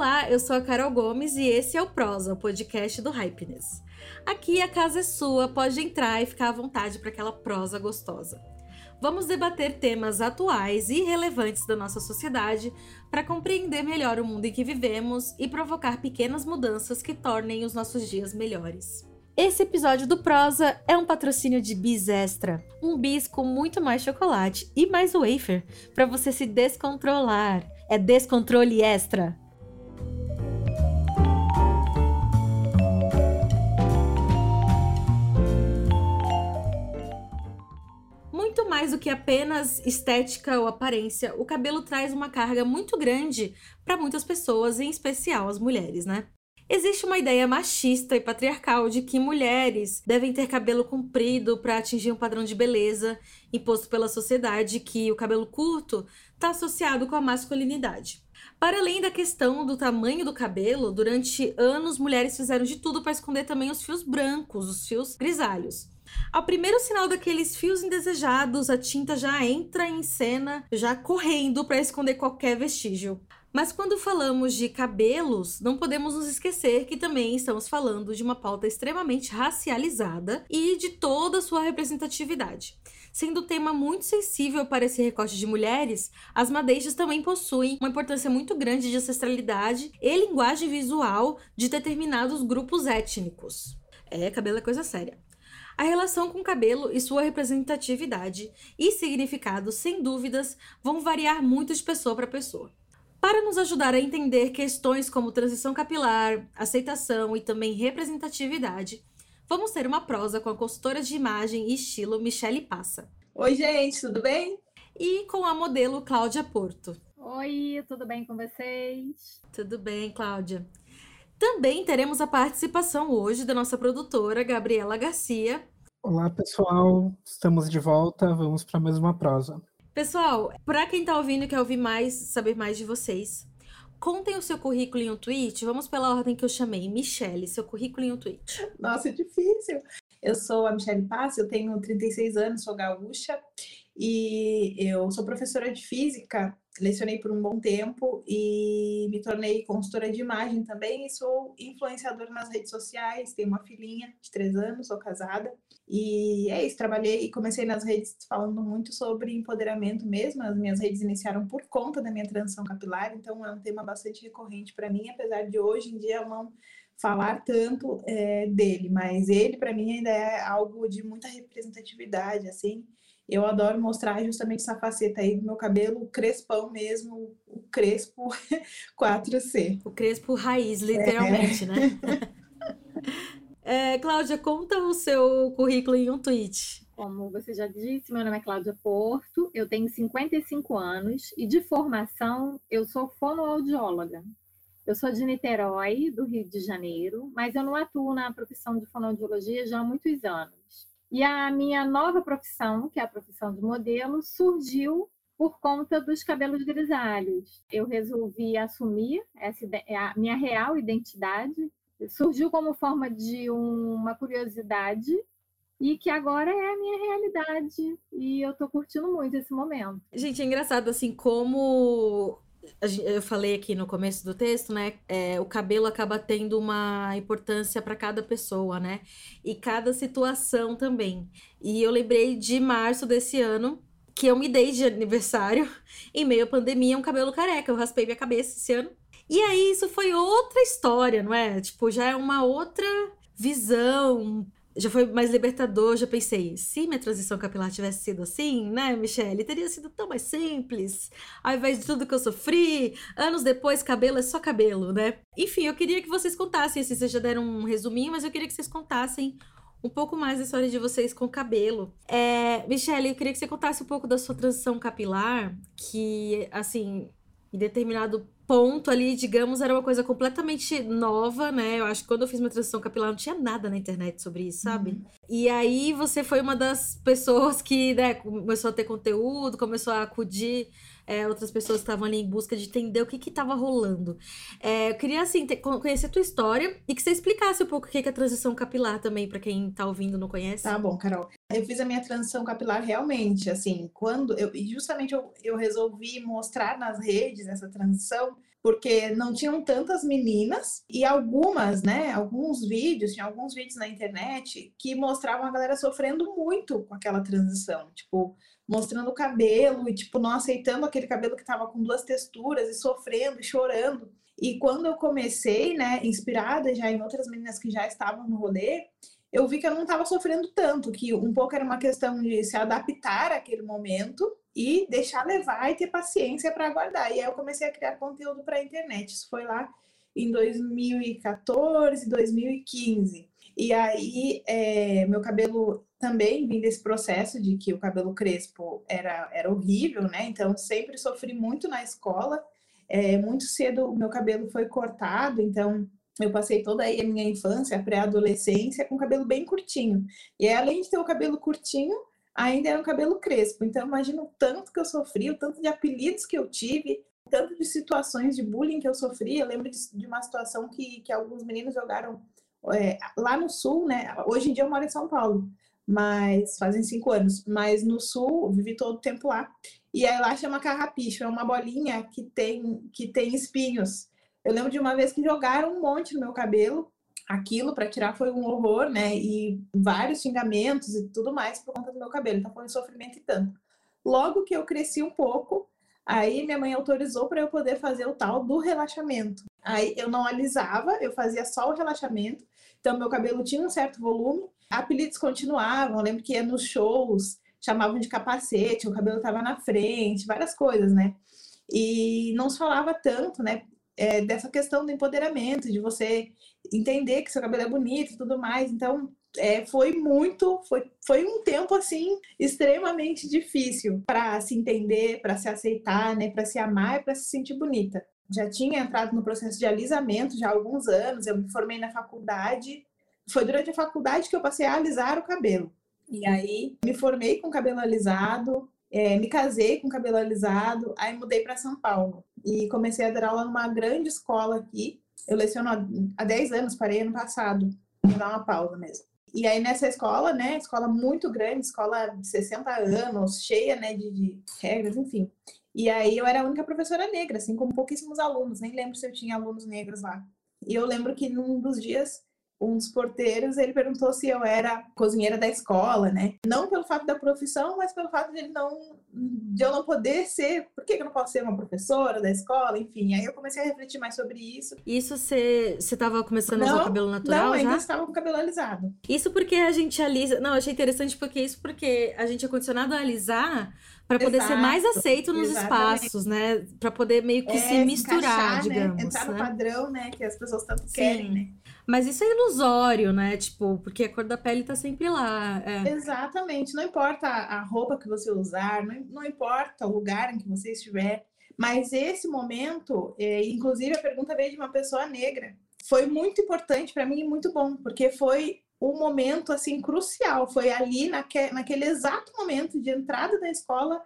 Olá, eu sou a Carol Gomes e esse é o Prosa, o podcast do Hypeness. Aqui a casa é sua, pode entrar e ficar à vontade para aquela prosa gostosa. Vamos debater temas atuais e relevantes da nossa sociedade para compreender melhor o mundo em que vivemos e provocar pequenas mudanças que tornem os nossos dias melhores. Esse episódio do Prosa é um patrocínio de Bis Extra, um bis com muito mais chocolate e mais wafer para você se descontrolar. É descontrole extra. Muito mais do que apenas estética ou aparência, o cabelo traz uma carga muito grande para muitas pessoas, em especial as mulheres, né? Existe uma ideia machista e patriarcal de que mulheres devem ter cabelo comprido para atingir um padrão de beleza imposto pela sociedade, que o cabelo curto está associado com a masculinidade. Para além da questão do tamanho do cabelo, durante anos mulheres fizeram de tudo para esconder também os fios brancos, os fios grisalhos. Ao primeiro sinal daqueles fios indesejados, a tinta já entra em cena, já correndo para esconder qualquer vestígio. Mas quando falamos de cabelos, não podemos nos esquecer que também estamos falando de uma pauta extremamente racializada e de toda a sua representatividade. Sendo tema muito sensível para esse recorte de mulheres, as madeixas também possuem uma importância muito grande de ancestralidade e linguagem visual de determinados grupos étnicos. É, cabelo é coisa séria. A relação com o cabelo e sua representatividade e significado, sem dúvidas, vão variar muito de pessoa para pessoa. Para nos ajudar a entender questões como transição capilar, aceitação e também representatividade, vamos ter uma prosa com a consultora de imagem e estilo Michele Passa. Oi, gente, tudo bem? E com a modelo Cláudia Porto. Oi, tudo bem com vocês? Tudo bem, Cláudia. Também teremos a participação hoje da nossa produtora, Gabriela Garcia. Olá, pessoal. Estamos de volta. Vamos para mais uma prosa. Pessoal, para quem está ouvindo e quer ouvir mais, saber mais de vocês, contem o seu currículo em um tweet. Vamos pela ordem que eu chamei. Michele, seu currículo em um tweet. Nossa, é difícil. Eu sou a Michele Paz, eu tenho 36 anos, sou gaúcha e eu sou professora de física lecionei por um bom tempo e me tornei consultora de imagem também e sou influenciadora nas redes sociais, tenho uma filhinha de três anos, sou casada. E é isso, trabalhei e comecei nas redes falando muito sobre empoderamento mesmo, as minhas redes iniciaram por conta da minha transição capilar, então é um tema bastante recorrente para mim, apesar de hoje em dia eu não falar tanto é, dele, mas ele para mim ainda é algo de muita representatividade, assim, eu adoro mostrar justamente essa faceta aí do meu cabelo crespão mesmo, o crespo 4C. O crespo raiz, literalmente, é. né? é, Cláudia, conta o seu currículo em um tweet. Como você já disse, meu nome é Cláudia Porto, eu tenho 55 anos e de formação eu sou fonoaudióloga. Eu sou de Niterói, do Rio de Janeiro, mas eu não atuo na profissão de fonoaudiologia já há muitos anos. E a minha nova profissão, que é a profissão de modelo, surgiu por conta dos cabelos grisalhos. Eu resolvi assumir essa a minha real identidade. Surgiu como forma de uma curiosidade e que agora é a minha realidade. E eu tô curtindo muito esse momento. Gente, é engraçado assim como eu falei aqui no começo do texto, né? É, o cabelo acaba tendo uma importância para cada pessoa, né? E cada situação também. E eu lembrei de março desse ano, que eu me dei de aniversário, em meio à pandemia, um cabelo careca. Eu raspei minha cabeça esse ano. E aí, isso foi outra história, não é? Tipo, já é uma outra visão já foi mais libertador, já pensei, se minha transição capilar tivesse sido assim, né, Michelle, teria sido tão mais simples, ao invés de tudo que eu sofri, anos depois, cabelo é só cabelo, né? Enfim, eu queria que vocês contassem, assim, vocês já deram um resuminho, mas eu queria que vocês contassem um pouco mais da história de vocês com cabelo. É, Michelle, eu queria que você contasse um pouco da sua transição capilar, que, assim, em determinado ponto ali, digamos, era uma coisa completamente nova, né? Eu acho que quando eu fiz minha transição capilar não tinha nada na internet sobre isso, sabe? Uhum. E aí você foi uma das pessoas que, né, começou a ter conteúdo, começou a acudir é, outras pessoas estavam ali em busca de entender o que que estava rolando. É, eu queria, assim, ter, conhecer a tua história e que você explicasse um pouco o que é a transição capilar também, para quem tá ouvindo e não conhece. Tá bom, Carol. Eu fiz a minha transição capilar realmente, assim, quando eu, justamente eu, eu resolvi mostrar nas redes essa transição, porque não tinham tantas meninas e algumas, né, alguns vídeos, tinha alguns vídeos na internet que mostravam a galera sofrendo muito com aquela transição, tipo, mostrando o cabelo e tipo não aceitando aquele cabelo que estava com duas texturas e sofrendo e chorando. E quando eu comecei, né, inspirada já em outras meninas que já estavam no rolê, eu vi que eu não estava sofrendo tanto, que um pouco era uma questão de se adaptar àquele momento e deixar levar e ter paciência para aguardar. E aí eu comecei a criar conteúdo para a internet. Isso foi lá em 2014, 2015. E aí é, meu cabelo também vim desse processo de que o cabelo crespo era, era horrível, né? Então sempre sofri muito na escola. É, muito cedo o meu cabelo foi cortado, então eu passei toda a minha infância, a pré-adolescência, com cabelo bem curtinho. E além de ter o cabelo curtinho, ainda era um cabelo crespo. Então, imagina o tanto que eu sofri, o tanto de apelidos que eu tive, o tanto de situações de bullying que eu sofri. Eu lembro de, de uma situação que, que alguns meninos jogaram é, lá no sul, né? Hoje em dia eu moro em São Paulo, mas fazem cinco anos. Mas no sul, vivi todo o tempo lá. E aí lá chama carrapicho, é uma bolinha que tem, que tem espinhos. Eu lembro de uma vez que jogaram um monte no meu cabelo. Aquilo para tirar foi um horror, né? E vários xingamentos e tudo mais por conta do meu cabelo. Então foi um sofrimento e tanto. Logo que eu cresci um pouco, aí minha mãe autorizou para eu poder fazer o tal do relaxamento. Aí eu não alisava, eu fazia só o relaxamento. Então meu cabelo tinha um certo volume. Apelidos continuavam. Eu lembro que ia nos shows, chamavam de capacete, o cabelo estava na frente, várias coisas, né? E não se falava tanto, né? é, dessa questão do empoderamento, de você entender que seu cabelo é bonito e tudo mais. Então, é, foi muito, foi, foi um tempo assim extremamente difícil para se entender, para se aceitar, né, para se amar e para se sentir bonita. Já tinha entrado no processo de alisamento já há alguns anos, eu me formei na faculdade. Foi durante a faculdade que eu passei a alisar o cabelo. E aí me formei com cabelo alisado, é, me casei com cabelo alisado, aí mudei para São Paulo e comecei a dar aula numa grande escola aqui. Eu leciono há 10 anos, parei ano passado, vou dar uma pausa mesmo. E aí nessa escola, né, escola muito grande, escola de 60 anos, cheia, né, de, de regras, enfim. E aí eu era a única professora negra, assim como pouquíssimos alunos, nem lembro se eu tinha alunos negros lá. E eu lembro que num dos dias um dos porteiros, ele perguntou se eu era cozinheira da escola, né? Não pelo fato da profissão, mas pelo fato de ele não de eu não poder ser, por que eu não posso ser uma professora da escola, enfim. Aí eu comecei a refletir mais sobre isso. Isso você estava começando não, a usar o cabelo natural não, ainda já? estava com o cabelo alisado. Isso porque a gente alisa, não, achei interessante porque isso porque a gente é condicionado a alisar para poder Exato, ser mais aceito nos exatamente. espaços, né? Para poder meio que é, se misturar, encaixar, né? digamos, né? Entrar no padrão, né, que as pessoas tanto Sim. querem, né? Mas isso é ilusório, né? Tipo, porque a cor da pele tá sempre lá. É. Exatamente. Não importa a roupa que você usar, não, não importa o lugar em que você estiver. Mas esse momento, é, inclusive a pergunta veio de uma pessoa negra, foi muito importante para mim e muito bom, porque foi um momento assim crucial. Foi ali naque, naquele exato momento de entrada da escola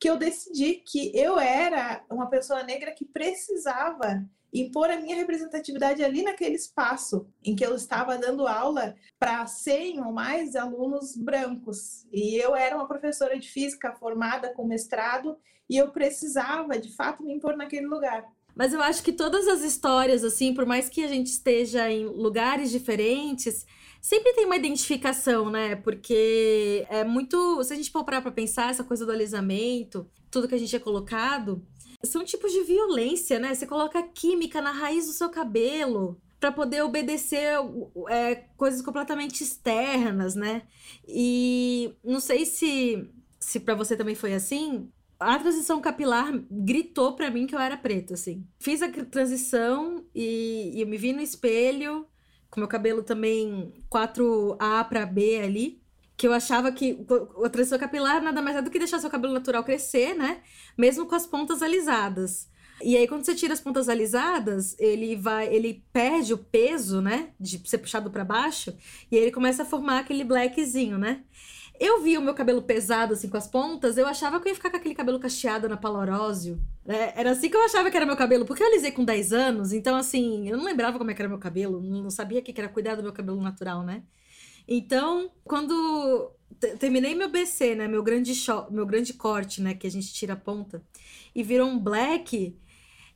que eu decidi que eu era uma pessoa negra que precisava impor a minha representatividade ali naquele espaço em que eu estava dando aula para 100 ou mais alunos brancos. E eu era uma professora de física formada com mestrado e eu precisava, de fato, me impor naquele lugar. Mas eu acho que todas as histórias, assim, por mais que a gente esteja em lugares diferentes, sempre tem uma identificação, né? Porque é muito. Se a gente parar pra pensar, essa coisa do alisamento, tudo que a gente é colocado, são tipos de violência, né? Você coloca química na raiz do seu cabelo para poder obedecer é, coisas completamente externas, né? E não sei se, se para você também foi assim. A transição capilar gritou para mim que eu era preta, assim. Fiz a transição e, e eu me vi no espelho, com meu cabelo também 4A para B ali que eu achava que a transição capilar nada mais é do que deixar seu cabelo natural crescer, né? Mesmo com as pontas alisadas. E aí, quando você tira as pontas alisadas, ele vai, ele perde o peso, né? De ser puxado para baixo, e ele começa a formar aquele blackzinho, né? Eu vi o meu cabelo pesado, assim, com as pontas, eu achava que eu ia ficar com aquele cabelo cacheado na palorósio. Né? Era assim que eu achava que era meu cabelo, porque eu alisei com 10 anos, então, assim, eu não lembrava como é era meu cabelo, não sabia que era cuidar do meu cabelo natural, né? Então, quando terminei meu BC, né, meu grande meu grande corte, né, que a gente tira a ponta, e virou um black,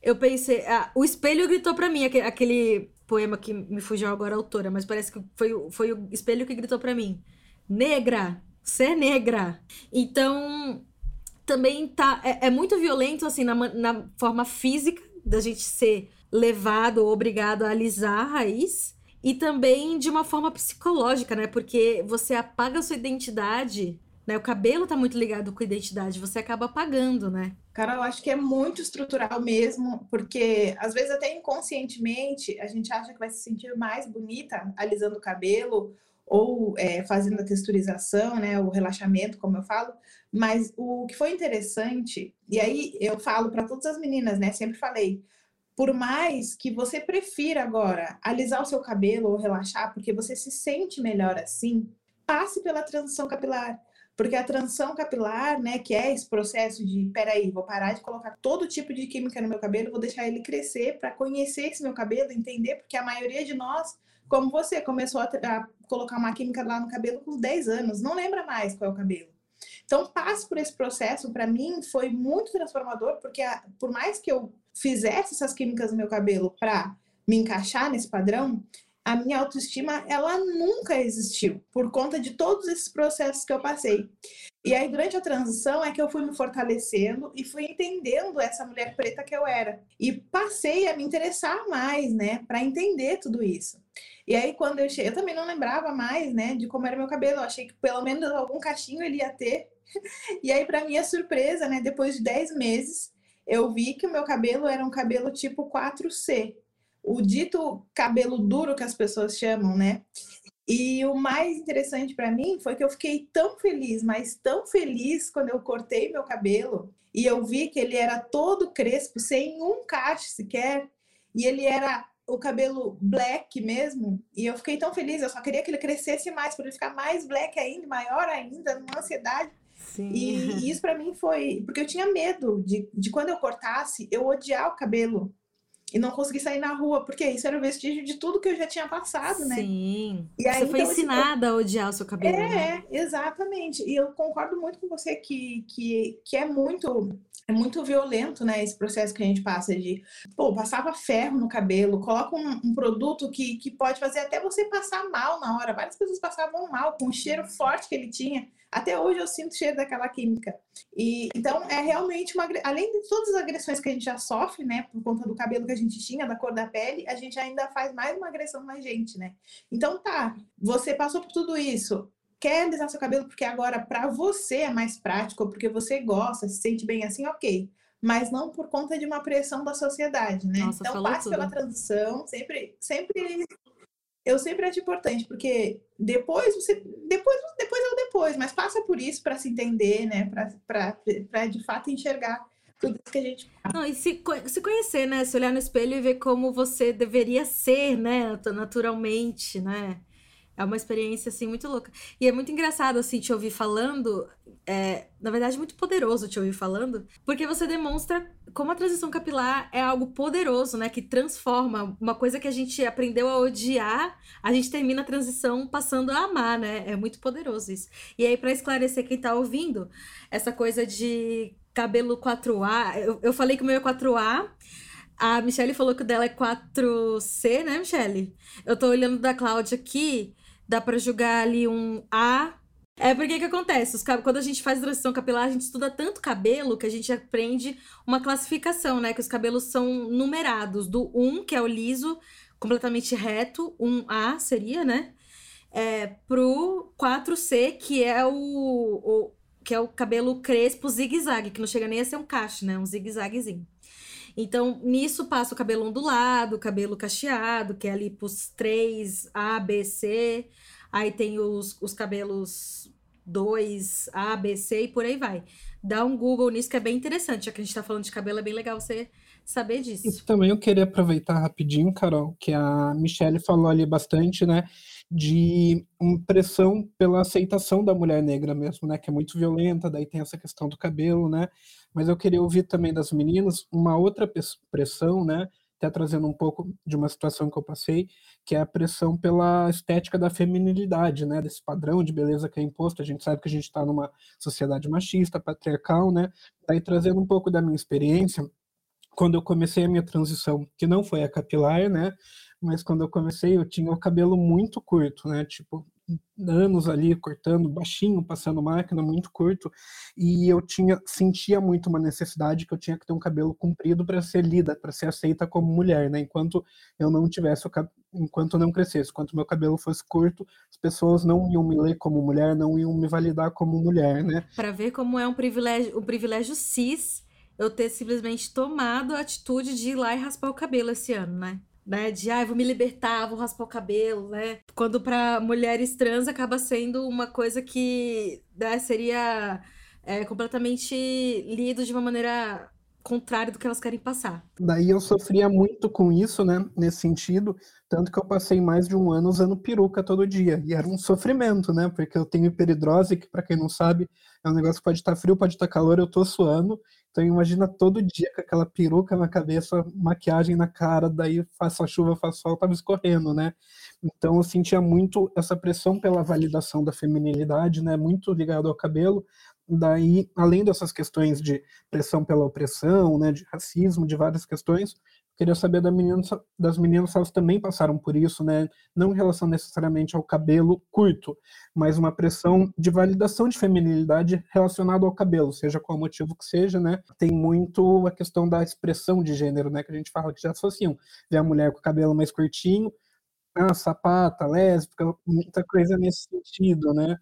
eu pensei, ah, o espelho gritou para mim, aquele, aquele, poema que me fugiu agora a autora, mas parece que foi, foi o espelho que gritou para mim. Negra, ser é negra. Então, também tá, é, é muito violento, assim, na, na forma física da gente ser levado ou obrigado a alisar a raiz. E também de uma forma psicológica, né? Porque você apaga a sua identidade né? O cabelo tá muito ligado com a identidade, você acaba apagando, né? Cara, eu acho que é muito estrutural mesmo, porque às vezes até inconscientemente a gente acha que vai se sentir mais bonita alisando o cabelo ou é, fazendo a texturização, né, o relaxamento, como eu falo. Mas o que foi interessante, e aí eu falo para todas as meninas, né, sempre falei, por mais que você prefira agora alisar o seu cabelo ou relaxar, porque você se sente melhor assim, passe pela transição capilar porque a transição capilar, né, que é esse processo de, peraí, vou parar de colocar todo tipo de química no meu cabelo, vou deixar ele crescer para conhecer esse meu cabelo, entender, porque a maioria de nós, como você, começou a, a colocar uma química lá no cabelo com 10 anos, não lembra mais qual é o cabelo. Então, passe por esse processo, para mim, foi muito transformador, porque a, por mais que eu fizesse essas químicas no meu cabelo para me encaixar nesse padrão, a minha autoestima ela nunca existiu por conta de todos esses processos que eu passei. E aí durante a transição é que eu fui me fortalecendo e fui entendendo essa mulher preta que eu era e passei a me interessar mais, né, para entender tudo isso. E aí quando eu cheguei, eu também não lembrava mais, né, de como era meu cabelo. Eu achei que pelo menos algum cachinho ele ia ter. E aí para minha surpresa, né, depois de 10 meses, eu vi que o meu cabelo era um cabelo tipo 4C, o dito cabelo duro que as pessoas chamam, né? E o mais interessante para mim foi que eu fiquei tão feliz, mas tão feliz quando eu cortei meu cabelo e eu vi que ele era todo crespo, sem um cacho sequer, e ele era o cabelo black mesmo, e eu fiquei tão feliz, eu só queria que ele crescesse mais, para ele ficar mais black ainda, maior ainda, numa ansiedade. Sim. E, e isso para mim foi, porque eu tinha medo de, de quando eu cortasse, eu odiar o cabelo e não consegui sair na rua, porque isso era o vestígio de tudo que eu já tinha passado, né? Sim. E aí, você foi então, ensinada a odiar o seu cabelo. É, né? exatamente. E eu concordo muito com você que, que, que é muito é muito violento, né, esse processo que a gente passa de, pô, passava ferro no cabelo, coloca um, um, produto que, que pode fazer até você passar mal na hora. Várias pessoas passavam mal com o cheiro forte que ele tinha. Até hoje eu sinto o cheiro daquela química. E então é realmente uma além de todas as agressões que a gente já sofre, né, por conta do cabelo que a gente tinha, da cor da pele, a gente ainda faz mais uma agressão na gente, né? Então tá, você passou por tudo isso, quer alisar seu cabelo porque agora para você é mais prático, porque você gosta, se sente bem assim, ok. Mas não por conta de uma pressão da sociedade, né? Nossa, então passe tudo. pela transição, sempre, sempre eu sempre acho importante, porque depois você. Depois, depois é o depois, mas passa por isso para se entender, né? Para de fato enxergar tudo isso que a gente Não, e se, se conhecer, né? Se olhar no espelho e ver como você deveria ser, né? Naturalmente, né? É uma experiência, assim, muito louca. E é muito engraçado, assim, te ouvir falando. É, na verdade, muito poderoso te ouvir falando, porque você demonstra como a transição capilar é algo poderoso, né? Que transforma uma coisa que a gente aprendeu a odiar, a gente termina a transição passando a amar, né? É muito poderoso isso. E aí, para esclarecer quem tá ouvindo, essa coisa de cabelo 4A, eu, eu falei que o meu é 4A. A Michelle falou que o dela é 4C, né, Michelle? Eu tô olhando da Cláudia aqui dá para julgar ali um A. É porque que acontece? Os, quando a gente faz transição capilar, a gente estuda tanto cabelo que a gente aprende uma classificação, né? Que os cabelos são numerados, do 1, que é o liso, completamente reto, 1A seria, né? É, pro 4C, que é o, o que é o cabelo crespo zigue-zague, que não chega nem a ser um cacho, né? Um zigue-zaguezinho. Então, nisso passa o cabelo ondulado, o cabelo cacheado, que é ali pros três A, B, C. Aí tem os, os cabelos 2, A, B, C e por aí vai. Dá um Google nisso que é bem interessante. Já que a gente tá falando de cabelo, é bem legal você saber disso. Isso também eu queria aproveitar rapidinho, Carol, que a Michelle falou ali bastante, né? De pressão pela aceitação da mulher negra mesmo, né, que é muito violenta, daí tem essa questão do cabelo, né, mas eu queria ouvir também das meninas uma outra pressão, né, até trazendo um pouco de uma situação que eu passei, que é a pressão pela estética da feminilidade, né, desse padrão de beleza que é imposto, a gente sabe que a gente está numa sociedade machista, patriarcal, né, daí trazendo um pouco da minha experiência, quando eu comecei a minha transição, que não foi a capilar, né? Mas quando eu comecei, eu tinha o cabelo muito curto, né? Tipo, anos ali cortando baixinho, passando máquina muito curto, e eu tinha sentia muito uma necessidade que eu tinha que ter um cabelo comprido para ser lida, para ser aceita como mulher, né? Enquanto eu não tivesse o enquanto não crescesse, enquanto meu cabelo fosse curto, as pessoas não iam me ler como mulher, não iam me validar como mulher, né? Para ver como é um privilégio, um privilégio cis eu ter simplesmente tomado a atitude de ir lá e raspar o cabelo esse ano, né? Né? De, ah, vou me libertar, vou raspar o cabelo, né? Quando para mulheres trans acaba sendo uma coisa que né, seria é, completamente lido de uma maneira contrária do que elas querem passar. Daí eu sofria muito com isso, né? Nesse sentido, tanto que eu passei mais de um ano usando peruca todo dia. E era um sofrimento, né? Porque eu tenho hiperidrose, que para quem não sabe, é um negócio que pode estar frio, pode estar calor, eu tô suando. Então imagina todo dia com aquela peruca na cabeça, maquiagem na cara, daí faça chuva, faça sol, tava escorrendo, né? Então eu sentia muito essa pressão pela validação da feminilidade, né? Muito ligado ao cabelo. Daí, além dessas questões de pressão pela opressão, né, de racismo, de várias questões, Queria saber da menina, das meninas se elas também passaram por isso, né? Não em relação necessariamente ao cabelo curto, mas uma pressão de validação de feminilidade relacionada ao cabelo, seja qual motivo que seja, né? Tem muito a questão da expressão de gênero, né? Que a gente fala que já associam. Ver a mulher com o cabelo mais curtinho, ah, sapata, lésbica, muita coisa nesse sentido, né?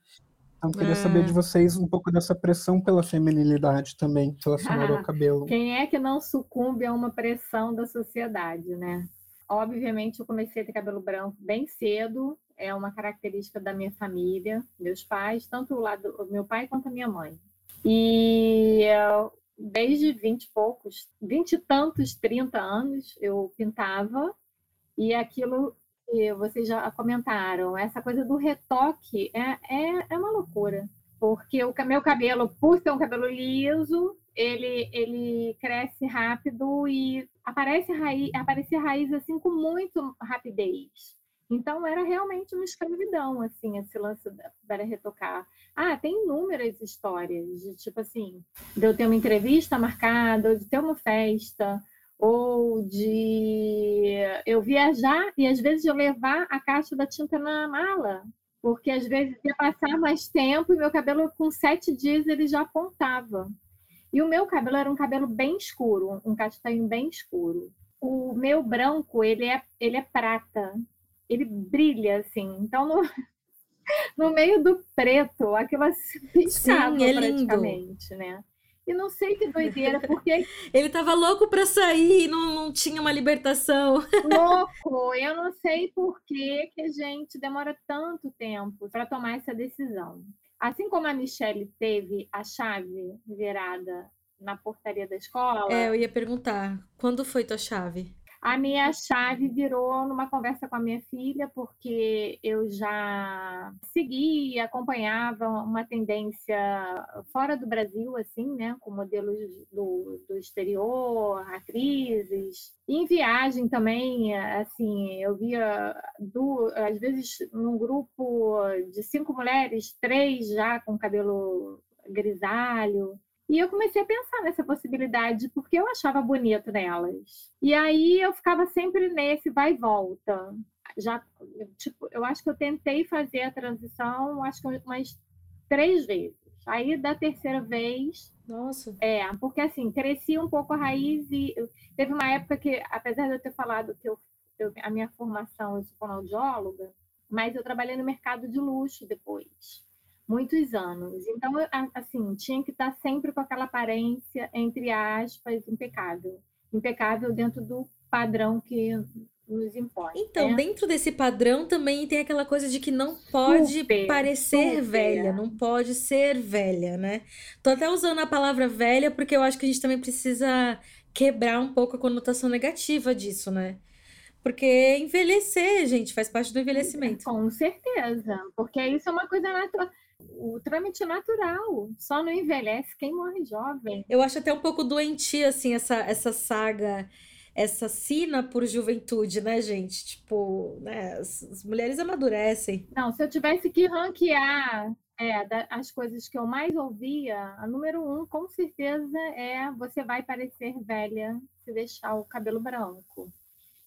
Então, queria saber de vocês um pouco dessa pressão pela feminilidade também, relacionada ah, ao cabelo. Quem é que não sucumbe a uma pressão da sociedade, né? Obviamente, eu comecei a ter cabelo branco bem cedo, é uma característica da minha família, meus pais, tanto o lado do meu pai quanto a minha mãe. E desde 20 e poucos, 20 e tantos, 30 anos, eu pintava e aquilo que vocês já comentaram, essa coisa do retoque é, é, é uma loucura. Porque o meu cabelo, por ser um cabelo liso, ele, ele cresce rápido e aparece raiz, aparece raiz assim com muito rapidez. Então era realmente uma escravidão, assim, esse lance para retocar. Ah, tem inúmeras histórias de tipo assim, de eu ter uma entrevista marcada, de ter uma festa, ou de eu viajar e às vezes eu levar a caixa da tinta na mala, porque às vezes ia passar mais tempo e meu cabelo com sete dias ele já apontava. E o meu cabelo era um cabelo bem escuro, um castanho bem escuro. O meu branco ele é ele é prata, ele brilha assim. Então no, no meio do preto, aquilo assim Sim, é praticamente, né? E não sei que doideira, porque. Ele tava louco para sair e não, não tinha uma libertação. Louco! Eu não sei por que, que a gente demora tanto tempo para tomar essa decisão. Assim como a Michelle teve a chave virada na portaria da escola. É, eu ia perguntar. Quando foi tua chave? A minha chave virou numa conversa com a minha filha, porque eu já segui e acompanhava uma tendência fora do Brasil, assim, né, com modelos do, do exterior, atrizes. Em viagem também, assim, eu via, às vezes, num grupo de cinco mulheres, três já com cabelo grisalho. E eu comecei a pensar nessa possibilidade, porque eu achava bonito nelas. E aí eu ficava sempre nesse vai e volta. Já, tipo, eu acho que eu tentei fazer a transição, acho que umas três vezes. Aí da terceira vez. Nossa. É, porque assim, cresci um pouco a raiz e teve uma época que, apesar de eu ter falado que eu, eu a minha formação, eu sou fonoaudióloga, mas eu trabalhei no mercado de luxo depois muitos anos. Então, assim, tinha que estar sempre com aquela aparência, entre aspas, impecável. Impecável dentro do padrão que nos impõe. Então, né? dentro desse padrão também tem aquela coisa de que não pode super, parecer super. velha, não pode ser velha, né? Tô até usando a palavra velha porque eu acho que a gente também precisa quebrar um pouco a conotação negativa disso, né? Porque envelhecer, gente, faz parte do envelhecimento. Com certeza, porque isso é uma coisa natural o trâmite natural, só não envelhece quem morre jovem. Eu acho até um pouco doentia, assim, essa, essa saga, essa sina por juventude, né, gente? Tipo, né, as, as mulheres amadurecem. Não, se eu tivesse que ranquear é, da, as coisas que eu mais ouvia, a número um, com certeza, é você vai parecer velha se deixar o cabelo branco.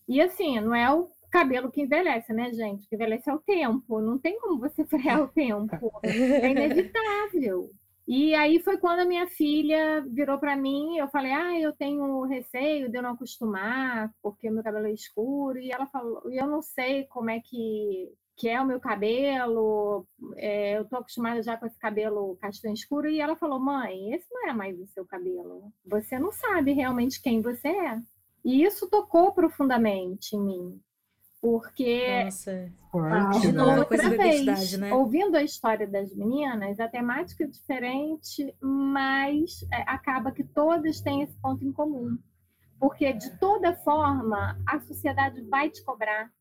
E assim, não é o cabelo que envelhece, né, gente? Que envelhece é o tempo. Não tem como você frear o tempo. É inevitável. E aí foi quando a minha filha virou para mim, eu falei: "Ah, eu tenho receio de eu não acostumar, porque meu cabelo é escuro". E ela falou: "E eu não sei como é que que é o meu cabelo, é, eu estou acostumada já com esse cabelo castanho escuro, e ela falou, mãe, esse não é mais o seu cabelo, você não sabe realmente quem você é. E isso tocou profundamente em mim, porque Nossa, Forte, de né? novo a outra vez, né? ouvindo a história das meninas, a temática é diferente, mas é, acaba que todas têm esse ponto em comum. Porque, de toda forma, a sociedade vai te cobrar.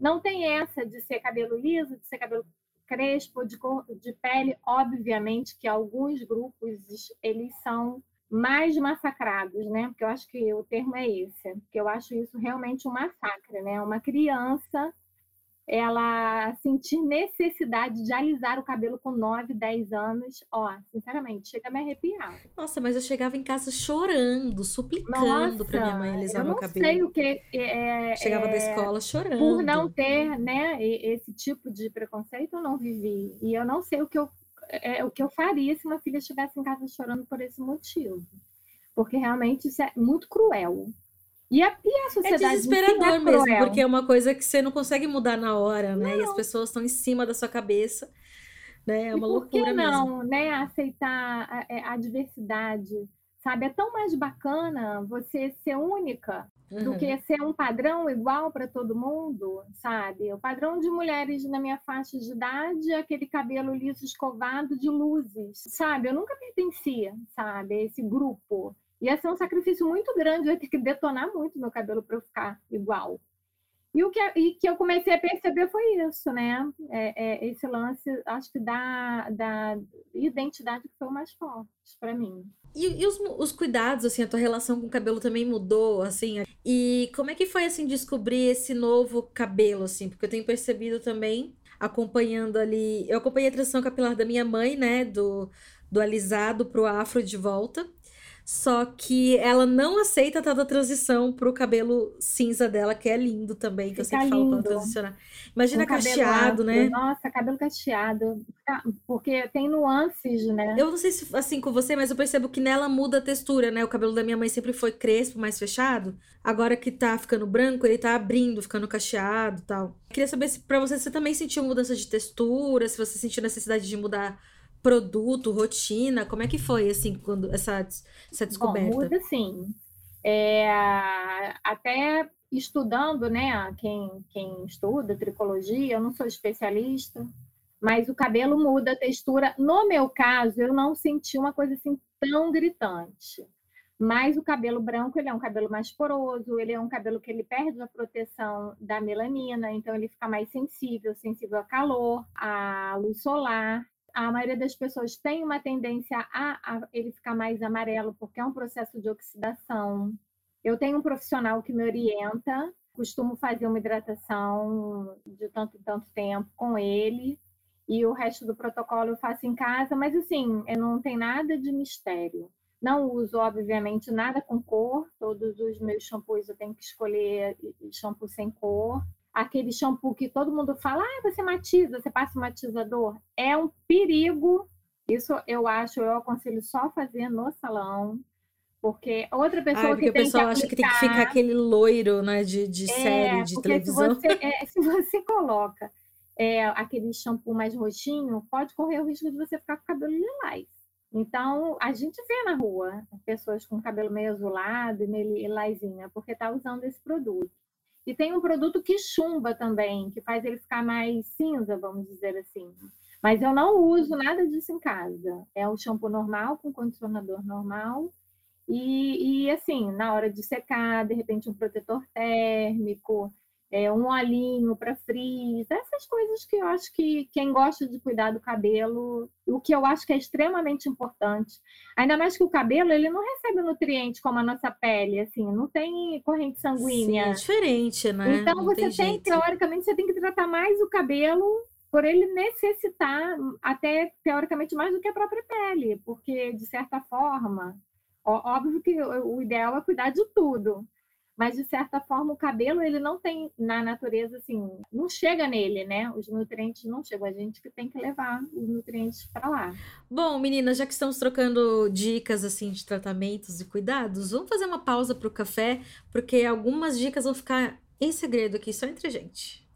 Não tem essa de ser cabelo liso, de ser cabelo crespo, de, cor, de pele. Obviamente que alguns grupos, eles são mais massacrados, né? Porque eu acho que o termo é esse. Porque eu acho isso realmente um massacre, né? Uma criança ela sentir necessidade de alisar o cabelo com 9, 10 anos, ó, sinceramente, chega a me arrepiar. Nossa, mas eu chegava em casa chorando, suplicando pra minha mãe alisar eu meu não cabelo. sei o que é, Chegava da é, escola chorando. por não ter, né, esse tipo de preconceito, eu não vivi. E eu não sei o que eu, é, o que eu faria se uma filha estivesse em casa chorando por esse motivo. Porque realmente isso é muito cruel. E a, e a É sociedade si desesperador é mesmo, cruel. porque é uma coisa que você não consegue mudar na hora, né? E as pessoas estão em cima da sua cabeça, né? É uma e por que loucura mesmo. não, né, aceitar a, é, a diversidade, sabe? É tão mais bacana você ser única do Uhum. que ser um padrão igual para todo mundo, sabe? O padrão de mulheres na minha faixa de idade é aquele cabelo liso escovado de luzes, sabe? Eu nunca pertencia, sabe, a esse grupo. Ia ser um sacrifício muito grande, eu ia ter que detonar muito meu cabelo para eu ficar igual. E o que, e que eu comecei a perceber foi isso, né? É, é, esse lance, acho que da, da identidade que foi o mais forte para mim. E, e os, os cuidados, assim, a tua relação com o cabelo também mudou, assim? E como é que foi, assim, descobrir esse novo cabelo, assim? Porque eu tenho percebido também, acompanhando ali... Eu acompanhei a transição capilar da minha mãe, né? Do, do alisado pro afro de volta. Só que ela não aceita a tal da transição pro cabelo cinza dela, que é lindo também, que eu Fica sempre falo pra lindo. transicionar. Imagina cabelo cacheado, né? Nossa, cabelo cacheado. Porque tem nuances, né? Eu não sei se assim com você, mas eu percebo que nela muda a textura, né? O cabelo da minha mãe sempre foi crespo, mais fechado. Agora que tá ficando branco, ele tá abrindo, ficando cacheado e tal. Queria saber se pra você você também sentiu mudança de textura, se você sentiu necessidade de mudar produto, rotina, como é que foi assim quando essa essa Bom, descoberta? muda sim. É, até estudando, né? Quem, quem estuda tricologia, eu não sou especialista, mas o cabelo muda a textura. No meu caso, eu não senti uma coisa assim tão gritante. Mas o cabelo branco, ele é um cabelo mais poroso, ele é um cabelo que ele perde a proteção da melanina, então ele fica mais sensível, sensível a calor, à luz solar. A maioria das pessoas tem uma tendência a, a ele ficar mais amarelo, porque é um processo de oxidação. Eu tenho um profissional que me orienta, costumo fazer uma hidratação de tanto em tanto tempo com ele, e o resto do protocolo eu faço em casa, mas assim, não tem nada de mistério. Não uso, obviamente, nada com cor. Todos os meus shampoos eu tenho que escolher shampoo sem cor. Aquele shampoo que todo mundo fala, ah, você matiza, você passa um matizador. É um perigo. Isso eu acho, eu aconselho só fazer no salão. Porque outra pessoa porque que o tem pessoal que acha que tem que ficar aquele loiro, né, de, de série, de televisão. Se você, é, se você coloca é, aquele shampoo mais roxinho, pode correr o risco de você ficar com o cabelo lilás. Então, a gente vê na rua pessoas com cabelo meio azulado e meio lilazinho, é porque está usando esse produto. E tem um produto que chumba também, que faz ele ficar mais cinza, vamos dizer assim. Mas eu não uso nada disso em casa. É o shampoo normal, com condicionador normal. E, e, assim, na hora de secar, de repente um protetor térmico, é, um olhinho para frizz, essas coisas que eu acho que quem gosta de cuidar do cabelo, o que eu acho que é extremamente importante. Ainda mais que o cabelo, ele não recebe nutrientes como a nossa pele, assim, não tem corrente Sim, sanguínea. é diferente, né? Então Não você tem tem, teoricamente, você tem que tratar mais o cabelo por ele necessitar até teoricamente mais do que a própria pele, porque de certa forma, ó, óbvio que o ideal é cuidar de tudo, mas de certa forma o cabelo ele não tem na natureza assim, não chega nele, né? Os nutrientes não chegam, a gente que tem que levar os nutrientes para lá. Bom, meninas, já que estamos trocando dicas assim de tratamentos e cuidados, vamos fazer uma pausa para o café, porque algumas dicas vão ficar em segredo aqui só entre gente.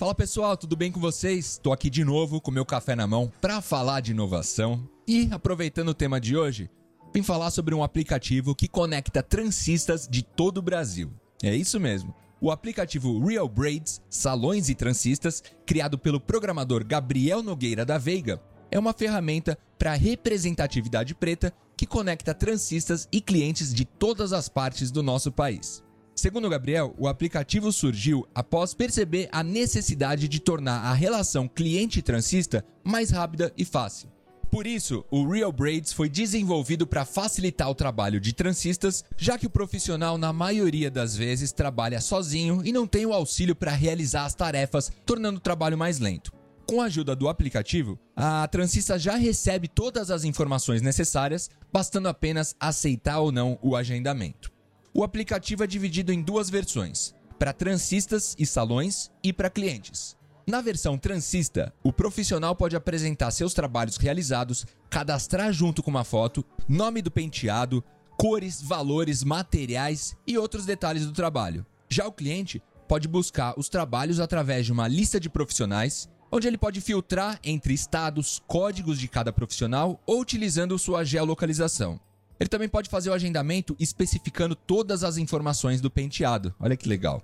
Fala pessoal, tudo bem com vocês? Estou aqui de novo com meu café na mão para falar de inovação e, aproveitando o tema de hoje, vim falar sobre um aplicativo que conecta transistas de todo o Brasil. É isso mesmo. O aplicativo Real Braids, Salões e Transistas, criado pelo programador Gabriel Nogueira da Veiga, é uma ferramenta para representatividade preta que conecta transistas e clientes de todas as partes do nosso país. Segundo Gabriel, o aplicativo surgiu após perceber a necessidade de tornar a relação cliente-transista mais rápida e fácil. Por isso, o Real Braids foi desenvolvido para facilitar o trabalho de transistas, já que o profissional, na maioria das vezes, trabalha sozinho e não tem o auxílio para realizar as tarefas, tornando o trabalho mais lento. Com a ajuda do aplicativo, a transista já recebe todas as informações necessárias, bastando apenas aceitar ou não o agendamento. O aplicativo é dividido em duas versões: para transistas e salões e para clientes. Na versão transista, o profissional pode apresentar seus trabalhos realizados, cadastrar junto com uma foto, nome do penteado, cores, valores, materiais e outros detalhes do trabalho. Já o cliente pode buscar os trabalhos através de uma lista de profissionais, onde ele pode filtrar entre estados, códigos de cada profissional ou utilizando sua geolocalização. Ele também pode fazer o agendamento especificando todas as informações do penteado. Olha que legal.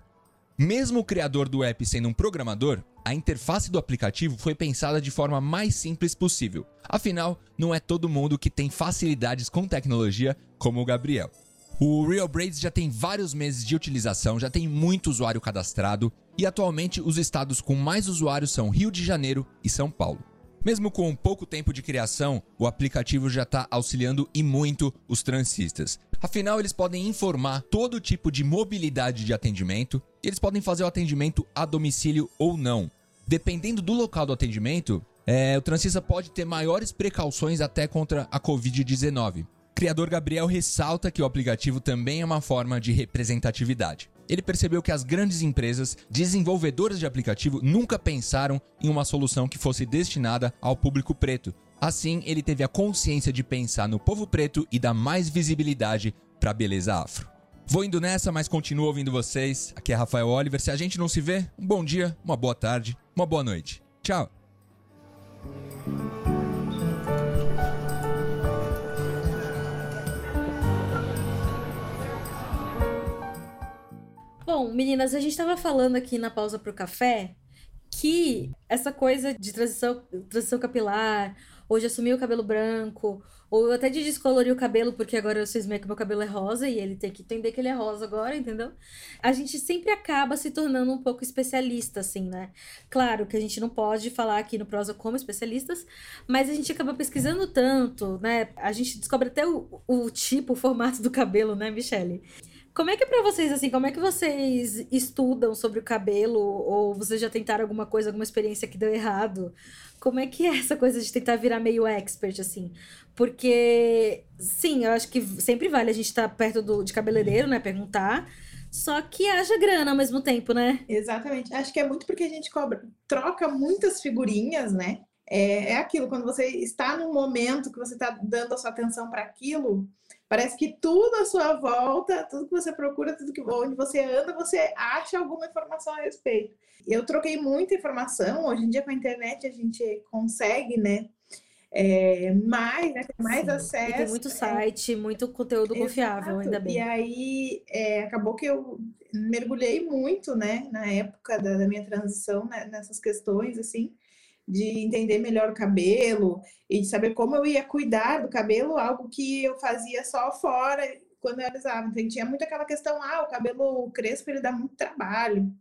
Mesmo o criador do app sendo um programador, a interface do aplicativo foi pensada de forma mais simples possível. Afinal, não é todo mundo que tem facilidades com tecnologia como o Gabriel. O Real Braids já tem vários meses de utilização, já tem muito usuário cadastrado e atualmente os estados com mais usuários são Rio de Janeiro e São Paulo. Mesmo com pouco tempo de criação, o aplicativo já está auxiliando e muito os transistas. Afinal, eles podem informar todo tipo de mobilidade de atendimento eles podem fazer o atendimento a domicílio ou não. Dependendo do local do atendimento, é, o transista pode ter maiores precauções até contra a Covid-19. Criador Gabriel ressalta que o aplicativo também é uma forma de representatividade ele percebeu que as grandes empresas desenvolvedoras de aplicativo nunca pensaram em uma solução que fosse destinada ao público preto. Assim, ele teve a consciência de pensar no povo preto e dar mais visibilidade para a beleza afro. Vou indo nessa, mas continuo ouvindo vocês. Aqui é Rafael Oliver. Se a gente não se vê, um bom dia, uma boa tarde, uma boa noite. Tchau! Bom, meninas, a gente estava falando aqui na pausa pro café que essa coisa de transição, transição capilar, ou de assumir o cabelo branco, ou até de descolorir o cabelo, porque agora eu cismei que meu cabelo é rosa e ele tem que entender que ele é rosa agora, entendeu? A gente sempre acaba se tornando um pouco especialista, assim, né? Claro que a gente não pode falar aqui no Prosa como especialistas, mas a gente acaba pesquisando tanto, né? A gente descobre até o, o tipo, o formato do cabelo, né, Michele? Como é que é pra vocês, assim, como é que vocês estudam sobre o cabelo? Ou vocês já tentaram alguma coisa, alguma experiência que deu errado? Como é que é essa coisa de tentar virar meio expert, assim? Porque, sim, eu acho que sempre vale a gente estar tá perto do, de cabeleireiro, né? Perguntar. Só que haja grana ao mesmo tempo, né? Exatamente. Acho que é muito porque a gente cobra, troca muitas figurinhas, né? É, é aquilo, quando você está num momento que você está dando a sua atenção para aquilo, Parece que tudo à sua volta, tudo que você procura, tudo que onde você anda, você acha alguma informação a respeito. Eu troquei muita informação. Hoje em dia com a internet a gente consegue, né? É, mais, né, tem mais Sim. acesso. E tem muito é. site, é... muito conteúdo Exato. confiável, ainda bem. E aí é, acabou que eu mergulhei muito, né, na época da, da minha transição, né, nessas questões, assim de entender melhor o cabelo e de saber como eu ia cuidar do cabelo, algo que eu fazia só fora quando eu alisava. Então, tinha muito aquela questão, ah, o cabelo crespo ele dá muito trabalho.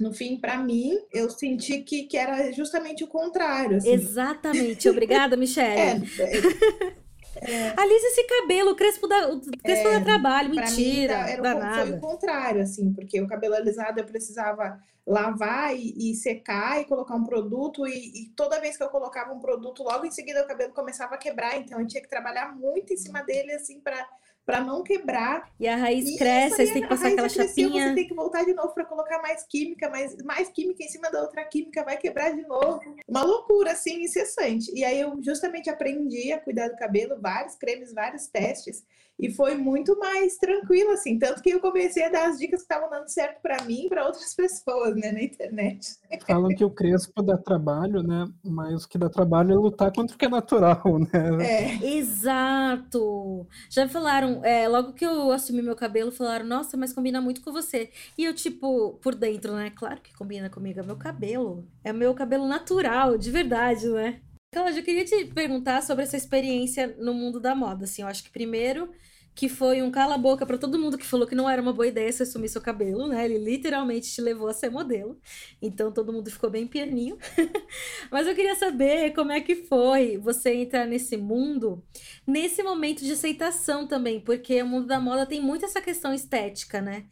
No fim, para mim, eu senti que, que era justamente o contrário. Assim. Exatamente. Obrigada, Michelle. É, é, É. Alisa esse cabelo, o crespo da, o crespo é, trabalho, mentira. Mim, era, era, foi o contrário, assim, porque o cabelo alisado eu precisava lavar e, e secar e colocar um produto, e, e, toda vez que eu colocava um produto, logo em seguida o cabelo começava a quebrar, então eu tinha que trabalhar muito em cima dele, assim, para para não quebrar. E a raiz e cresce, aí, você tem que passar aquela cresceu, chapinha. Você tem que voltar de novo para colocar mais química, mais, mais química em cima da outra química, vai quebrar de novo. Uma loucura, assim, incessante. E aí eu justamente aprendi a cuidar do cabelo, vários cremes, vários testes. E foi muito mais tranquilo, assim. Tanto que eu comecei a dar as dicas que estavam dando certo para mim e para outras pessoas, né, na internet. Falam que o crespo dá trabalho, né? Mas o que dá trabalho é lutar contra o que é natural, né? É. Exato! Já falaram, é, logo que eu assumi meu cabelo, falaram, nossa, mas combina muito com você. E eu, tipo, por dentro, né? Claro que combina comigo, é meu cabelo. É meu cabelo natural, de verdade, né? Cláudia, eu queria te perguntar sobre essa experiência no mundo da moda. Assim, eu acho que primeiro que foi um cala-boca para todo mundo que falou que não era uma boa ideia você assumir seu cabelo, né? Ele literalmente te levou a ser modelo. Então todo mundo ficou bem pianinho. Mas eu queria saber como é que foi você entrar nesse mundo, nesse momento de aceitação também, porque o mundo da moda tem muito essa questão estética, né?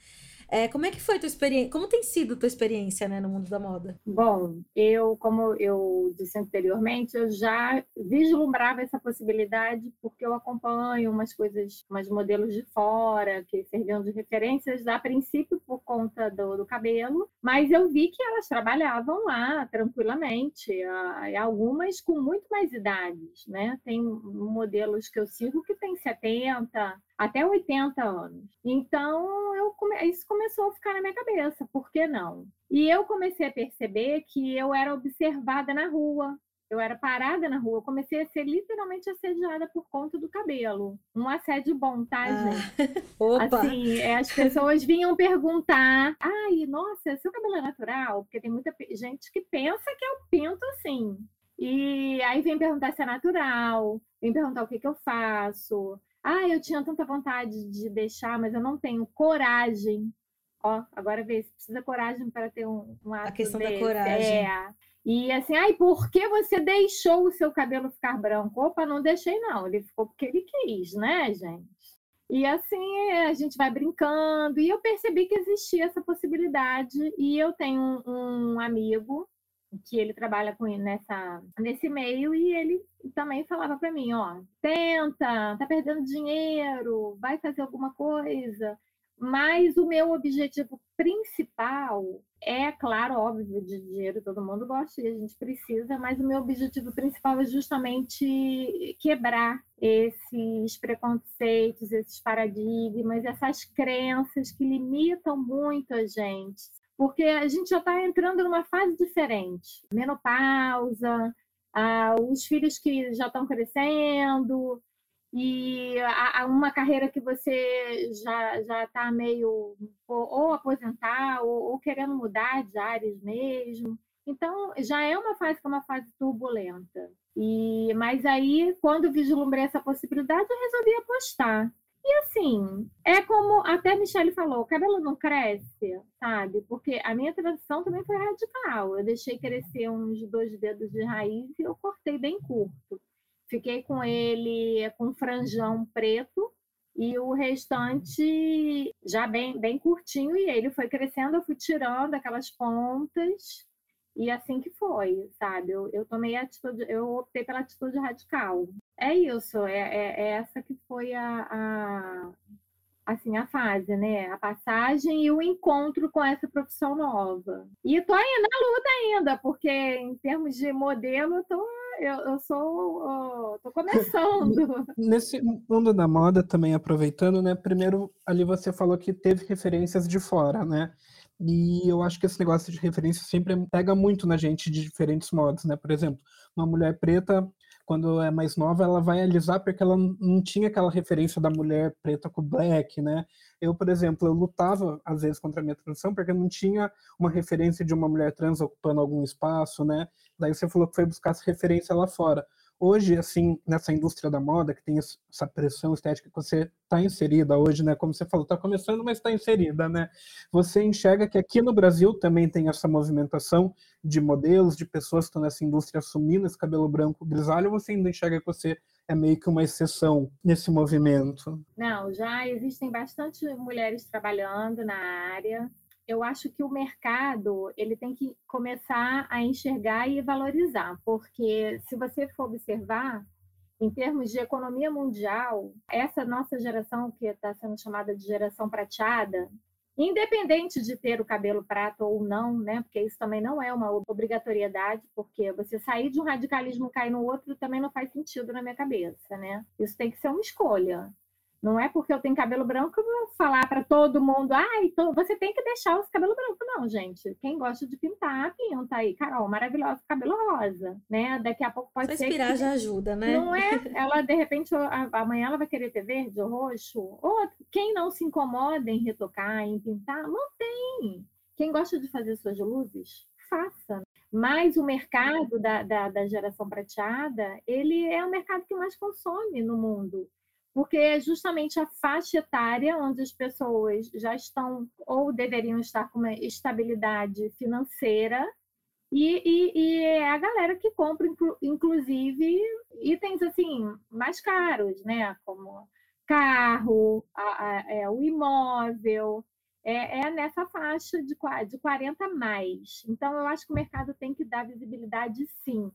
É, como é que foi tua experiência? Como tem sido tua experiência, né, no mundo da moda? Bom, eu, como eu disse anteriormente, eu já vislumbrava essa possibilidade porque eu acompanho umas coisas, umas modelos de fora que serviam de referências, a princípio por conta do, do cabelo, mas eu vi que elas trabalhavam lá tranquilamente, algumas com muito mais idades, né? Tem modelos que eu sigo que tem 70, até 80 anos. Então, come... isso começou a ficar na minha cabeça, por que não? E eu comecei a perceber que eu era observada na rua, eu era parada na rua, eu comecei a ser literalmente assediada por conta do cabelo. Um assédio bom, tá, ah. gente? Opa. Assim, é, as pessoas vinham perguntar: ai, nossa, seu cabelo é natural? Porque tem muita gente que pensa que eu pinto assim. E aí vem perguntar se é natural, vem perguntar o que, que eu faço. Ah, eu tinha tanta vontade de deixar, mas eu não tenho coragem. Ó, agora vê, você precisa coragem para ter um, um ato A questão desse. da coragem. É. E assim, ai, por que você deixou o seu cabelo ficar branco? Opa, não deixei não, ele ficou porque ele quis, né, gente? E assim a gente vai brincando, e eu percebi que existia essa possibilidade, e eu tenho um, um amigo que ele trabalha com nessa nesse meio e ele também falava para mim, ó, tenta, tá perdendo dinheiro, vai fazer alguma coisa. Mas o meu objetivo principal é, claro, óbvio, de dinheiro todo mundo gosta e a gente precisa, mas o meu objetivo principal é justamente quebrar esses preconceitos, esses paradigmas, essas crenças que limitam muito a gente, porque a gente já está entrando numa fase diferente. Menopausa, ah, os filhos que já estão crescendo, e a, uma carreira que você já já está meio ou, ou aposentar ou, ou, querendo mudar de áreas mesmo. Então já é uma fase que é uma fase turbulenta. E mas aí quando vislumbrei essa possibilidade eu resolvi apostar e assim, é como até a Michelle falou, o cabelo não cresce, sabe? Porque a minha transição também foi radical. Eu deixei crescer uns dois dedos de raiz e eu cortei bem curto. Fiquei com ele com franjão preto e o restante já bem, bem curtinho. E ele foi crescendo, eu fui tirando aquelas pontas e assim que foi, sabe? Eu, eu tomei a atitude, eu optei pela atitude radical. É isso, é, é, é essa que foi a, a, assim, a fase, né? A passagem e o encontro com essa profissão nova. E tô aí na luta ainda, porque em termos de modelo, tô eu, eu sou. tô começando. Nesse mundo da moda, também aproveitando, né? Primeiro, ali você falou que teve referências de fora, né? E eu acho que esse negócio de referência sempre pega muito na gente de diferentes modos, né? Por exemplo, uma mulher preta, quando é mais nova, ela vai alisar porque ela não tinha aquela referência da mulher preta com black, né? Eu, por exemplo, eu lutava às vezes contra a minha transição porque não tinha uma referência de uma mulher trans ocupando algum espaço, né? Daí você falou que foi buscar essa referência lá fora. Hoje, assim, nessa indústria da moda, que tem essa pressão estética que você está inserida hoje, né? Como você falou, está começando, mas está inserida, né? Você enxerga que aqui no Brasil também tem essa movimentação de modelos, de pessoas que estão nessa indústria assumindo esse cabelo branco grisalho, ou você ainda enxerga que você é meio que uma exceção nesse movimento? Não, já existem bastante mulheres trabalhando na área. Eu acho que o mercado ele tem que começar a enxergar e valorizar, porque se você for observar, em termos de economia mundial, essa nossa geração, que está sendo chamada de geração prateada, independente de ter o cabelo prata ou não, né? Porque isso também não é uma obrigatoriedade, porque você sair de um radicalismo e cair no outro também não faz sentido na minha cabeça, né? Isso tem que ser uma escolha. Não é porque eu tenho cabelo branco que eu vou falar para todo mundo, ah, então você tem que deixar os cabelos brancos. Não, gente. Quem gosta de pintar, pinta aí. Carol, maravilhosa, cabelo rosa, né? Daqui a pouco pode Só ser. inspirar que... já ajuda, né? Não é? Ela, de repente, amanhã ela vai querer ter verde ou roxo. Ou quem não se incomoda em retocar, em pintar, mantém. Quem gosta de fazer suas luzes, faça. Mas o mercado da, da, da geração prateada, ele é o mercado que mais consome no mundo porque é justamente a faixa etária onde as pessoas já estão ou deveriam estar com uma estabilidade financeira e, e, e é a galera que compra, inclusive, itens assim mais caros, né? Como carro, a, a, é, o imóvel, é, é, nessa faixa de, de 40 mais. Então, eu acho que o mercado tem que dar visibilidade sim,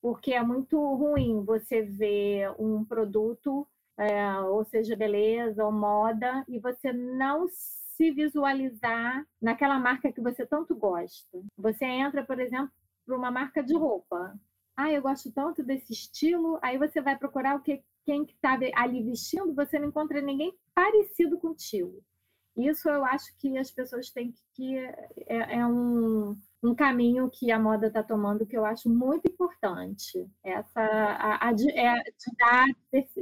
porque é muito ruim você ver um produto é, ou seja, beleza ou moda, e você não se visualizar naquela marca que você tanto gosta. Você entra, por exemplo, para uma marca de roupa. Ah, eu gosto tanto desse estilo. Aí você vai procurar o que quem está ali vestindo, você não encontra ninguém parecido contigo. Isso eu acho que as pessoas têm que. que é, é um um caminho que a moda está tomando que eu acho muito importante. Essa a, a, a de dar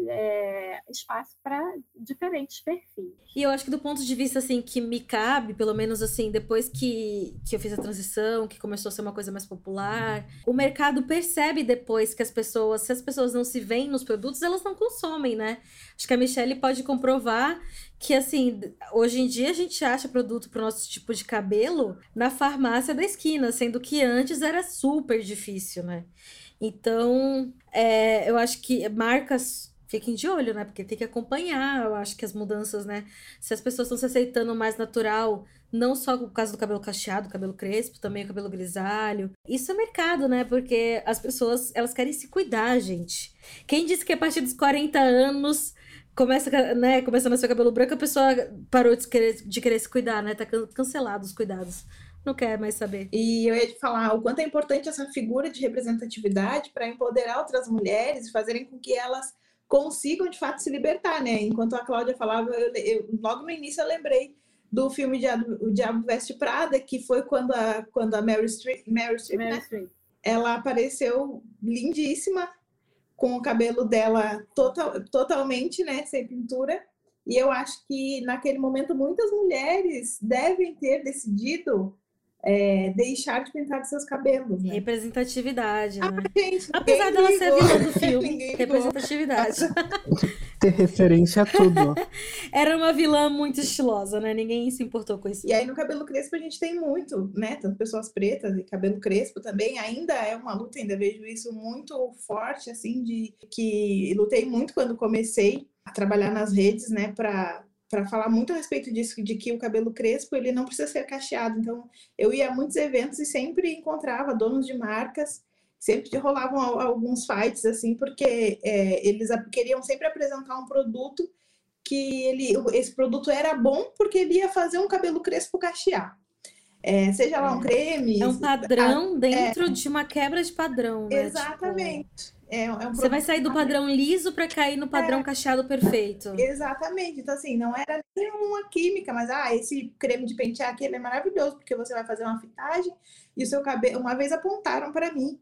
é, espaço para diferentes perfis. E eu acho que do ponto de vista assim que me cabe, pelo menos assim, depois que, que eu fiz a transição, que começou a ser uma coisa mais popular, o mercado percebe depois que as pessoas, se as pessoas não se veem nos produtos, elas não consomem, né? Acho que a Michelle pode comprovar que assim, hoje em dia a gente acha produto para o nosso tipo de cabelo na farmácia da esquina, sendo que antes era super difícil, né? Então, é, eu acho que marcas fiquem de olho, né? Porque tem que acompanhar, eu acho que as mudanças, né? Se as pessoas estão se aceitando mais natural, não só por causa do cabelo cacheado, cabelo crespo, também o cabelo grisalho. Isso é mercado, né? Porque as pessoas, elas querem se cuidar, gente. Quem disse que a partir dos 40 anos começa, né, começando a ser cabelo branco, a pessoa parou de querer, de querer se cuidar, né? Tá cancelado os cuidados. Não quer mais saber. E eu ia te falar o quanto é importante essa figura de representatividade para empoderar outras mulheres e fazerem com que elas consigam de fato se libertar, né? Enquanto a Cláudia falava, eu, eu, logo no início eu lembrei do filme de O Diabo Veste Prada, que foi quando a, quando a Mary Streep, Mary Streep, Mary né? Streep. ela apareceu lindíssima, com o cabelo dela total, totalmente, né, sem pintura. E eu acho que naquele momento muitas mulheres devem ter decidido é, deixar de pintar seus cabelos. Né? Representatividade, ah, né? gente, Apesar dela ser vilã do filme, representatividade. Ter referência a tudo. Era uma vilã muito estilosa, né? Ninguém se importou com isso. E aí no cabelo crespo a gente tem muito, né? Tanto pessoas pretas e cabelo crespo também. Ainda é uma luta, ainda vejo isso muito forte, assim, de que lutei muito quando comecei a trabalhar nas redes, né, para para falar muito a respeito disso, de que o cabelo crespo ele não precisa ser cacheado. Então, eu ia a muitos eventos e sempre encontrava donos de marcas, sempre rolavam alguns fights assim, porque é, eles queriam sempre apresentar um produto que ele, esse produto era bom porque ele ia fazer um cabelo crespo cachear. É, seja lá um é. creme. É um padrão a, dentro é, de uma quebra de padrão, né? Exatamente. Tipo... É, é um Você vai sair do padrão liso para cair no padrão é, cacheado perfeito. Exatamente. Então, assim, não era nenhuma química, mas ah, esse creme de pentear aqui é maravilhoso, porque você vai fazer uma fitagem e o seu cabelo. Uma vez apontaram para mim.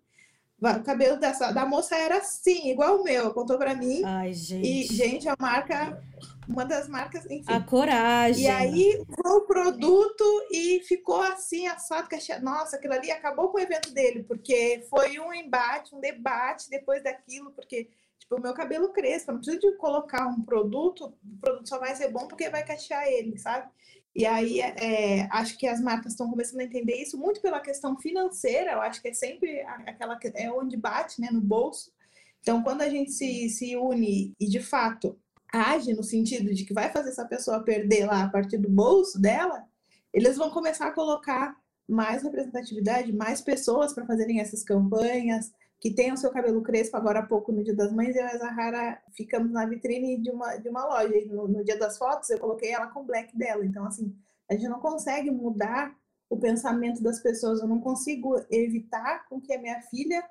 O cabelo dessa, da moça era assim, igual o meu, apontou para mim. Ai, gente. E, gente, a marca uma das marcas, enfim. A coragem. E aí foi o produto e ficou assim, assado, que nossa, aquilo ali acabou com o evento dele, porque foi um embate, um debate depois daquilo, porque tipo, o meu cabelo cresce, não precisa de colocar um produto, o produto só vai ser bom porque vai cachear ele, sabe? E aí, é, acho que as marcas estão começando a entender isso muito pela questão financeira, eu acho que é sempre aquela, é onde bate, né, no bolso, Então, quando a gente se, se une e de fato age no sentido de que vai fazer essa pessoa perder lá a partir do bolso dela, eles vão começar a colocar mais representatividade, mais pessoas para fazerem essas campanhas, que tenham seu cabelo crespo. Agora há pouco, no Dia das Mães, eu e a Zahara ficamos na vitrine de uma, de uma loja. No, no dia das fotos, eu coloquei ela com o black dela. Então, assim, a gente não consegue mudar o pensamento das pessoas. Eu não consigo evitar com que a minha filha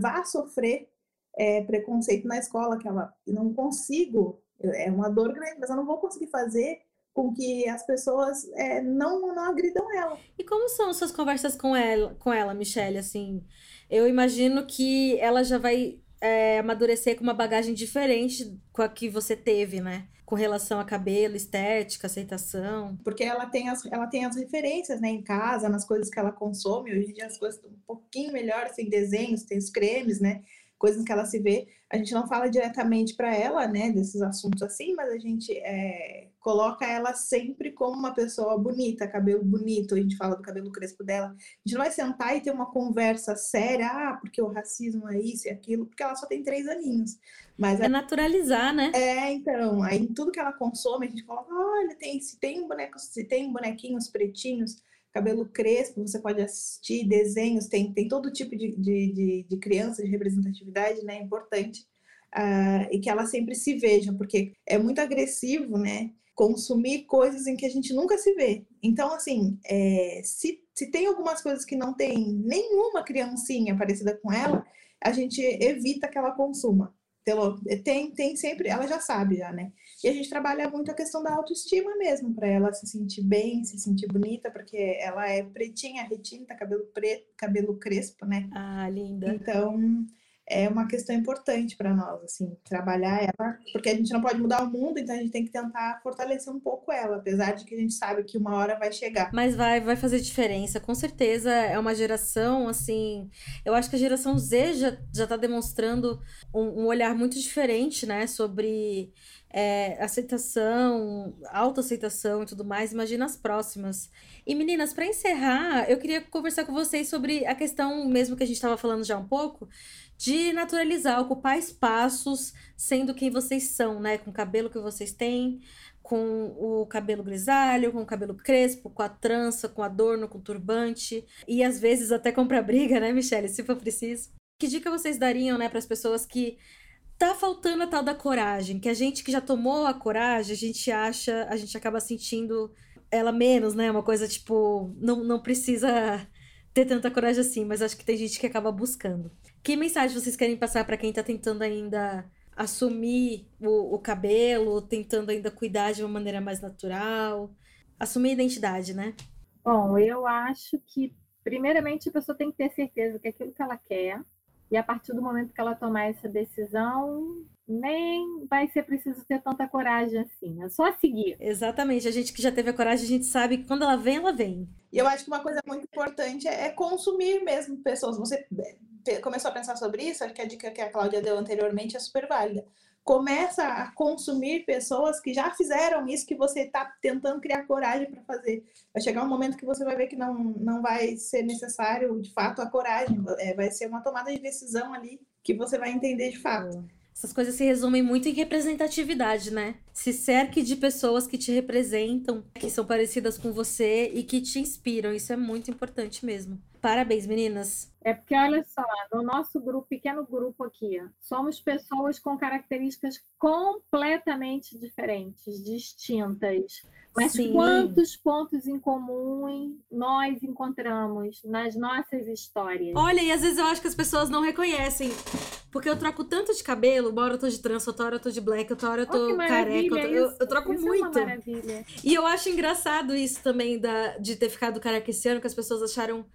vá sofrer é, preconceito na escola, que ela não consigo. É uma dor grande, mas eu não vou conseguir fazer com que as pessoas é, não, não agridam ela. E como são suas conversas com ela, com ela, Michelle? Assim, eu imagino que ela já vai é, amadurecer com uma bagagem diferente com a que você teve, né? Com relação a cabelo, estética, aceitação. Porque ela tem as, ela tem as referências, né, em casa, nas coisas que ela consome. Hoje em dia as coisas estão um pouquinho melhores, tem desenhos, tem os cremes, né? Coisas que ela se vê. A gente não fala diretamente para ela, né, desses assuntos assim, mas a gente é, coloca ela sempre como uma pessoa bonita, cabelo bonito. A gente fala do cabelo crespo dela. A gente não vai sentar e ter uma conversa séria, ah, porque o racismo é isso e aquilo, porque ela só tem três aninhos. Mas é naturalizar, né? É, então, aí em tudo que ela consome, a gente coloca, olha, tem, se tem bonecos, se tem bonequinhos pretinhos, cabelo crespo, você pode assistir desenhos, tem, tem todo tipo de, de, de, de criança, de representatividade, né? Importante. Uh, e que ela sempre se veja, porque é muito agressivo, né? Consumir coisas em que a gente nunca se vê. Então, assim, é, se, se tem algumas coisas que não tem nenhuma criancinha parecida com ela, a gente evita que ela consuma. Pelo, tem, tem sempre, ela já sabe já, né? E a gente trabalha muito a questão da autoestima mesmo, para ela se sentir bem, se sentir bonita, porque ela é pretinha, retinta, cabelo preto, cabelo crespo, né? Ah, linda. Então, é uma questão importante para nós, assim, trabalhar ela, porque a gente não pode mudar o mundo, então a gente tem que tentar fortalecer um pouco ela, apesar de que a gente sabe que uma hora vai chegar. Mas vai, vai fazer diferença, com certeza é uma geração, assim, eu acho que a geração Z já, já tá demonstrando um, um olhar muito diferente, né, sobre é, aceitação, autoaceitação e tudo mais, imagina as próximas. E meninas, para encerrar, eu queria conversar com vocês sobre a questão mesmo que a gente estava falando já um pouco, de naturalizar, ocupar espaços sendo quem vocês são, né? Com o cabelo que vocês têm, com o cabelo grisalho, com o cabelo crespo, com a trança, com adorno, com turbante. E às vezes até comprar briga, né, Michelle? Se for preciso. Que dica vocês dariam, né, para as pessoas que tá faltando a tal da coragem? Que a gente que já tomou a coragem, a gente acha, a gente acaba sentindo ela menos, né? Uma coisa tipo, não, não precisa ter tanta coragem assim, mas acho que tem gente que acaba buscando. Que mensagem vocês querem passar para quem tá tentando ainda assumir o, o, cabelo, tentando ainda cuidar de uma maneira mais natural, assumir a identidade, né? Bom, eu acho que primeiramente a pessoa tem que ter certeza que aquilo que ela quer, e a partir do momento que ela tomar essa decisão, nem vai ser preciso ter tanta coragem assim. É só seguir. Exatamente. A gente que já teve a coragem, a gente sabe que quando ela vem, ela vem. E eu acho que uma coisa muito importante é consumir mesmo pessoas. Você começou a pensar sobre isso, acho que a dica que a Cláudia deu anteriormente é super válida. Começa a consumir pessoas que já fizeram isso que você está tentando criar coragem para fazer. Vai chegar um momento que você vai ver que não, não vai ser necessário, de fato, a coragem. É, vai ser uma tomada de decisão ali que você vai entender de fato. Essas coisas se resumem muito em representatividade, né? Se cerque de pessoas que te representam, que são parecidas com você e que te inspiram. Isso é muito importante mesmo. Parabéns, meninas. É porque, olha só, no nosso grupo, pequeno grupo aqui, somos pessoas com características completamente diferentes, distintas. Mas Sim. quantos pontos em comum nós encontramos nas nossas histórias? Olha, e às vezes eu acho que as pessoas não reconhecem. Porque eu troco tanto de cabelo, uma hora eu tô de trança, outra hora eu tô de black, outra hora eu tô oh, careca. Eu, eu, troco isso muito. É e eu acho engraçado isso também da, de ter ficado careca esse ano, que as pessoas acharam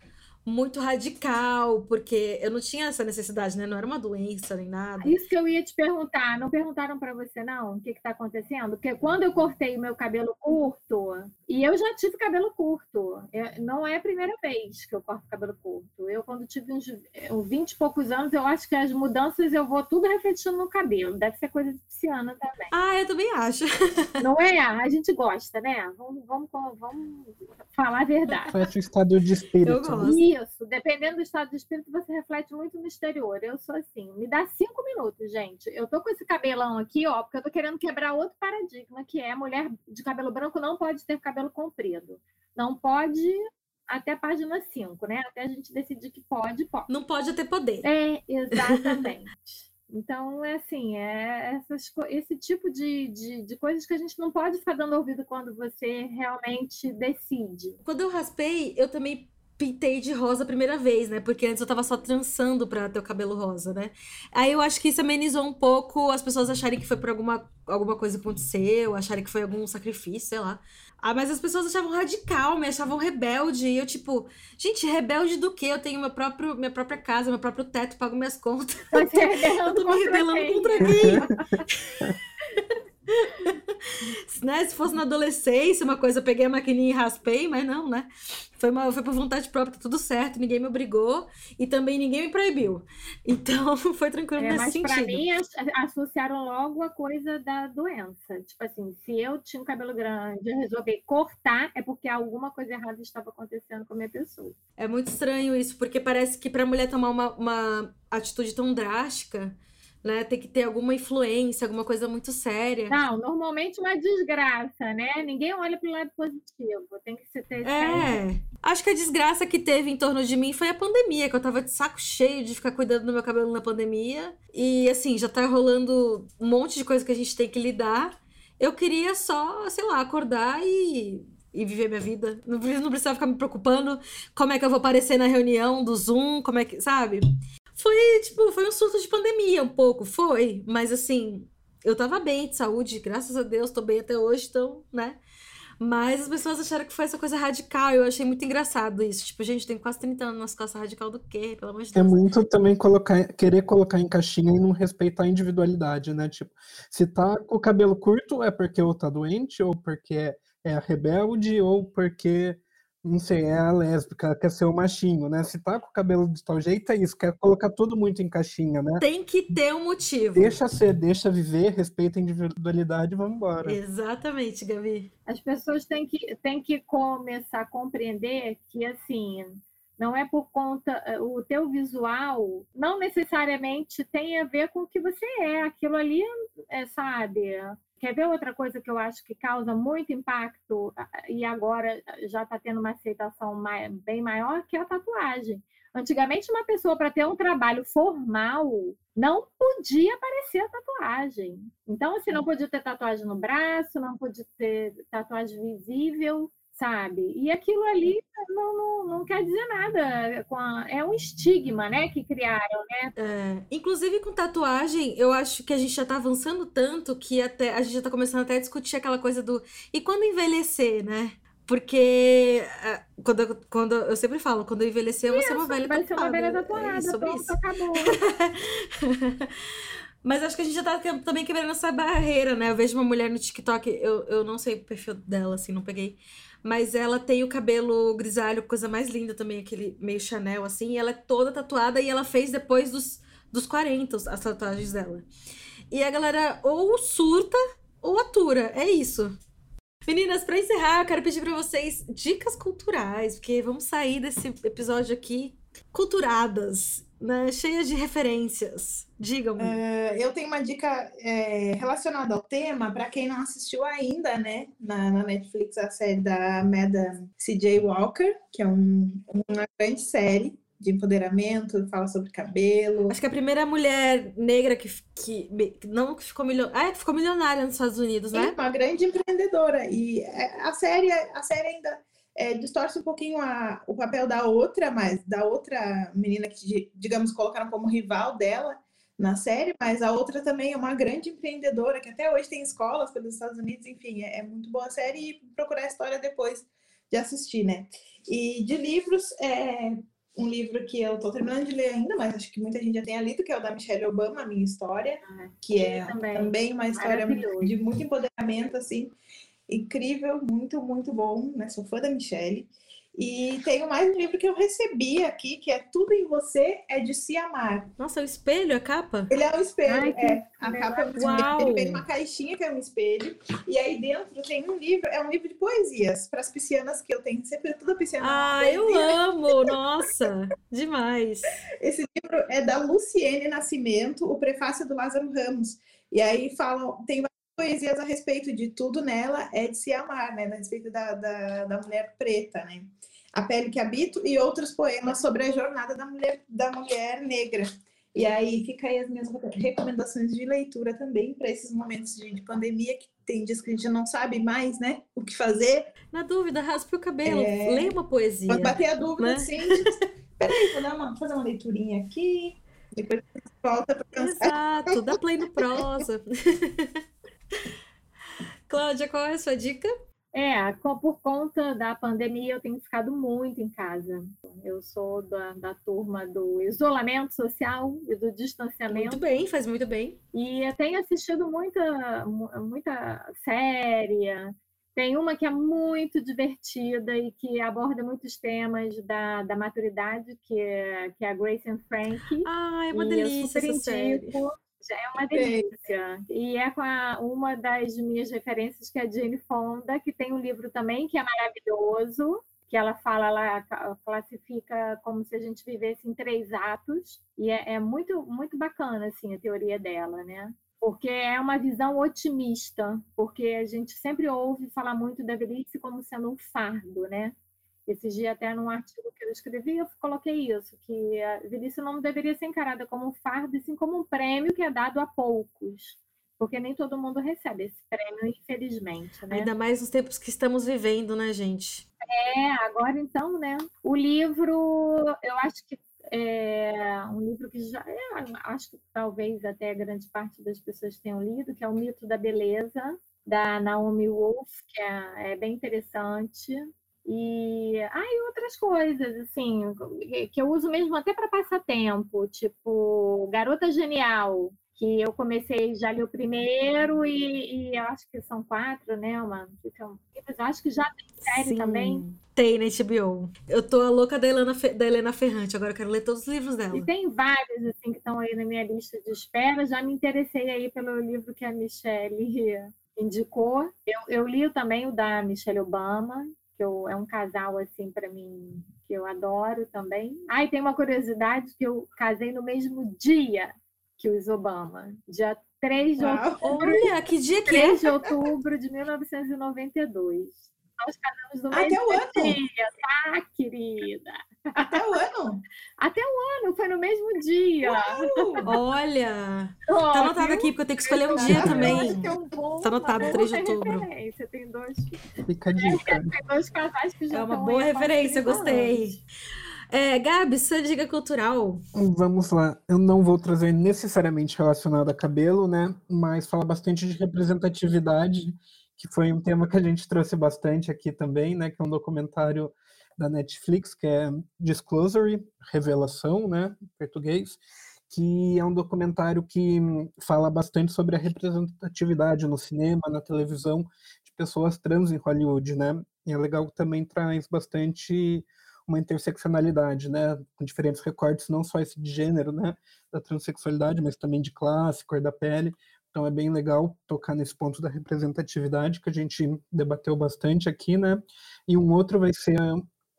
muito radical, porque eu não tinha essa necessidade, né? Não era uma doença nem nada. Isso que eu ia te perguntar. Não perguntaram para você, não? O que está acontecendo? Porque quando eu cortei o meu cabelo curto, e eu já tive cabelo curto, é, não é a primeira vez que eu corto cabelo curto. Eu, quando tive uns 20 e poucos anos, eu acho que as mudanças eu vou tudo refletindo no cabelo. Deve ser coisa de pisciana também. Ah, eu também acho. Não é? A gente gosta, né? Vamos, vamos, vamos falar a verdade. Foi esse estado de espírito. Eu gosto. Isso, dependendo do estado de espírito, você reflete muito no exterior. Eu sou assim, me dá cinco minutos, gente. Eu tô com esse cabelão aqui, ó, porque eu tô querendo quebrar outro paradigma, que é mulher de cabelo branco não pode ter cabelo comprido. Não pode até a página 5, né? Até a gente decidir que pode, pode. Não pode ter poder. É, exatamente. Então, é assim, é essas, esse tipo de, de, de, coisas que a gente não pode ficar dando ouvido quando você realmente decide. Quando eu raspei, eu também pintei de rosa a primeira vez, né? Porque antes eu tava só trançando pra ter o cabelo rosa, né? Aí eu acho que isso amenizou um pouco as pessoas acharem que foi por alguma, alguma coisa que aconteceu, acharem que foi algum sacrifício, sei lá. Ah, mas as pessoas achavam radical, me achavam rebelde. E eu, tipo, gente, rebelde do quê? Eu tenho meu próprio, minha própria casa, meu próprio teto, pago minhas contas. eu tô me rebelando contra quem? né? Se fosse na adolescência, uma coisa, eu peguei a maquininha e raspei, mas não, né? Foi, uma, foi por vontade própria, tá tudo certo, ninguém me obrigou e também ninguém me proibiu. Então, foi tranquilo é, nesse mas sentido. Mas pra mim, associaram logo a coisa da doença. Tipo assim, se eu tinha um cabelo grande e resolvi cortar, é porque alguma coisa errada estava acontecendo com a minha pessoa. É muito estranho isso, porque parece que pra mulher tomar uma, uma atitude tão drástica né? Tem que ter alguma influência, alguma coisa muito séria. Não, normalmente uma desgraça, né? Ninguém olha para o lado positivo. Tem que ser ter É. Acho que a desgraça que teve em torno de mim foi a pandemia, que eu tava de saco cheio de ficar cuidando do meu cabelo na pandemia. E assim, já tá rolando um monte de coisa que a gente tem que lidar. Eu queria só, sei lá, acordar e e viver minha vida. Não, não precisava ficar me preocupando como é que eu vou aparecer na reunião do Zoom, como é que, sabe? Foi, tipo, foi um surto de pandemia um pouco, foi. Mas assim, eu tava bem de saúde, graças a Deus, tô bem até hoje, então, né? Mas as pessoas acharam que foi essa coisa radical. Eu achei muito engraçado isso. Tipo, gente, tem quase 30 anos nas costas radical do quê? Pelo amor de é Deus. É muito também colocar, querer colocar em caixinha e não respeitar a individualidade, né? Tipo, se tá com o cabelo curto é porque ou tá doente, ou porque é, é rebelde, ou porque não sei, é a lésbica, quer ser o machinho, né? Se tá com o cabelo de tal jeito, é isso, quer colocar tudo muito em caixinha, né? Tem que ter um motivo. Deixa ser, deixa viver, respeita a individualidade e vamos embora. Exatamente, Gabi. As pessoas têm que, têm que começar a compreender que, assim, não é por conta. Eh, o teu visual não necessariamente tem a ver com o que você é. Aquilo ali, é, sabe? Quer ver outra coisa que eu acho que causa muito impacto e agora já está tendo uma aceitação bem maior, que é a tatuagem. Antigamente, uma pessoa para ter um trabalho formal não podia aparecer a tatuagem. Então, assim, não podia ter tatuagem no braço, não podia ter tatuagem visível sabe? E aquilo ali não, não, não quer dizer nada. é um estigma, né, que criaram, né? É, inclusive com tatuagem, eu acho que a gente já tá avançando tanto que até a gente já tá começando até a discutir aquela coisa do e quando envelhecer, né? Porque é, quando, quando eu sempre falo, quando eu envelhecer, eu vou ser uma velha vai tatuada. Vai ser uma velha tatuada, é sobre pronto, isso. acabou. Mas acho que a gente já tá também quebrando essa barreira, né? Eu vejo uma mulher no TikTok, eu, eu não sei o perfil dela, assim, não peguei. Mas ela tem o cabelo grisalho, coisa mais linda também, aquele meio Chanel, assim. E ela é toda tatuada e ela fez depois dos, dos 40 as tatuagens dela. E a galera ou surta ou atura. É isso. Meninas, para encerrar, eu quero pedir para vocês dicas culturais, porque vamos sair desse episódio aqui culturadas né, cheia de referências. Digam-me. Uh, eu tenho uma dica é, relacionada ao tema, para quem não assistiu ainda, né, na, na, Netflix, a série da Madam C.J. Walker, que é um, uma grande série de empoderamento, fala sobre cabelo. Acho que a primeira mulher negra que, que não que ficou milionária, é, que ficou milionária nos Estados Unidos, né? Sim, uma grande empreendedora. E é, a série, a série ainda é, distorce um pouquinho a, o papel da outra, mas da outra menina que, digamos, colocaram como rival dela na série, mas a outra também é uma grande empreendedora que até hoje tem escolas pelos Estados Unidos, enfim, é, é muito boa a série e procurar a história depois de assistir, né? E de livros, é um livro que eu estou terminando de ler ainda, mas acho que muita gente já tenha lido, que é o da Michelle Obama, A Minha História, ah, que é também, também uma história de muito empoderamento, assim incrível, muito, muito bom, né? Sou fã da Michelle. E tenho mais um livro que eu recebi aqui, que é Tudo em Você é de Se Amar. Nossa, é o espelho, a capa? Ele é um espelho, Ai, é. A capa é um espelho. Ele vem uma caixinha que é um espelho. E aí dentro tem um livro, é um livro de poesias para as piscianas que eu tenho sempre, toda pisciana. Ah, eu amo! Nossa, Nossa, demais. Esse livro é da Luciene Nascimento, o prefácio do Lázaro Ramos. E aí falam, tem poesias a respeito de tudo nela é de se amar, né? A respeito da, da, da mulher preta, né? A Pele que Habito e outros poemas sobre a jornada da mulher, da mulher negra. E aí fica aí as minhas recomendações de leitura também para esses momentos de, de, pandemia que tem dias que a gente não sabe mais, né, o que fazer. Na dúvida, raspe o cabelo, é... leia uma poesia. Pode bater a dúvida, né? sim. Peraí, vou dar uma, fazer uma leiturinha aqui, depois volta para cansar. Exato, dá play no prosa. Cláudia, qual é a sua dica? É, por conta da pandemia, eu tenho ficado muito em casa. Eu sou da, da turma do isolamento social e do distanciamento. Muito bem, faz muito bem. E eu tenho assistido muita, muita série. Tem uma que é muito divertida e que aborda muitos temas da, da maturidade, que é, que é a Grace and Frank. Ah, é uma e delícia essa série. É uma delícia. E é com a, uma das minhas referências, que é a Jane Fonda, que tem um livro também que é maravilhoso, que ela fala, ela classifica como se a gente vivesse em três atos, e é, é muito, muito bacana, assim, a teoria dela, né? Porque é uma visão otimista, porque a gente sempre ouve falar muito da velhice como sendo um fardo, né? Esses dias, até num artigo que eu escrevi, eu coloquei isso, que a velhice não deveria ser encarada como um fardo, e sim como um prêmio que é dado a poucos. Porque nem todo mundo recebe esse prêmio, infelizmente. Né? Ainda mais nos tempos que estamos vivendo, né, gente? É, agora então, né? O livro, eu acho que é um livro que já, é, acho que talvez até grande parte das pessoas tenham lido, que é O Mito da Beleza, da Naomi Wolf, que é, é bem interessante. E, ah, e outras coisas, assim, que eu uso mesmo até para passar tempo, tipo Garota Genial, que eu comecei, já li o primeiro e, e acho que são quatro, né, uma, eu acho que já tem série Sim, também. Tem na HBO. Eu tô a louca da Helena, da Helena Ferrante, agora eu quero ler todos os livros dela. E tem vários, assim, que estão aí na minha lista de espera, já me interessei aí pelo livro que a Michelle indicou. Eu, eu li também o da Michelle Obama, que eu, é um casal assim para mim que eu adoro também. Ah, e tem uma curiosidade que eu casei no mesmo dia que os Obama, dia 3 de outubro. Olha, que dia que 3 é? de outubro de 1992. Nós casamos no mesmo Até o ano. dia, tá, querida? Até o ano? Até o ano, foi no mesmo dia. Olha! Oh, tá anotado aqui, porque eu tenho que escolher um dia também. É um bom, tá anotado, 3 de outubro. Tem dois. Fica a dica. Tem dois casais que já É uma boa referência, gostei. É, Gabi, sua dica cultural. Vamos lá. Eu não vou trazer necessariamente relacionado a cabelo, né? Mas fala bastante de representatividade, que foi um tema que a gente trouxe bastante aqui também, né? Que é um documentário da Netflix, que é Disclosure, Revelação, né, em português, que é um documentário que fala bastante sobre a representatividade no cinema, na televisão, de pessoas trans em Hollywood, né? E é legal que também traz bastante uma interseccionalidade, né, com diferentes recortes, não só esse de gênero, né, da transexualidade, mas também de classe, cor da pele. Então é bem legal tocar nesse ponto da representatividade que a gente debateu bastante aqui, né? E um outro vai ser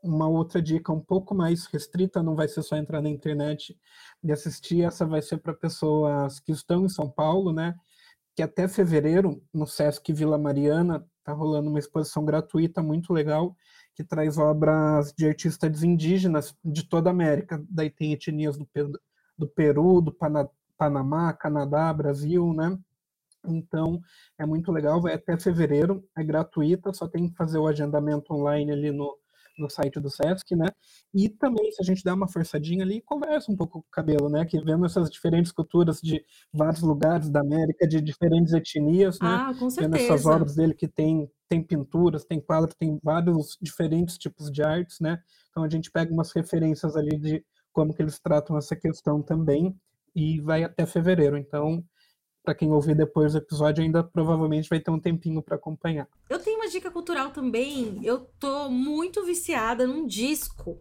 uma outra dica um pouco mais restrita, não vai ser só entrar na internet e assistir, essa vai ser para pessoas que estão em São Paulo, né? Que até fevereiro, no Sesc Vila Mariana, tá rolando uma exposição gratuita muito legal, que traz obras de artistas indígenas de toda a América. Daí tem etnias do, do Peru, do Pana Panamá, Canadá, Brasil, né? Então, é muito legal, vai até fevereiro, é gratuita, só tem que fazer o agendamento online ali no, no site do Sesc, né? E também, se a gente dá uma forçadinha ali, conversa um pouco com o cabelo, né? Que vendo essas diferentes culturas de vários lugares da América, de diferentes etnias, né? Ah, com certeza. Vendo essas obras dele que tem, tem pinturas, tem quadros, tem vários diferentes tipos de artes, né? Então a gente pega umas referências ali de como que eles tratam essa questão também e vai até fevereiro. Então, para quem ouvir depois do episódio, ainda provavelmente vai ter um tempinho para acompanhar. Eu tenho uma dica cultural também. Eu tô muito viciada num disco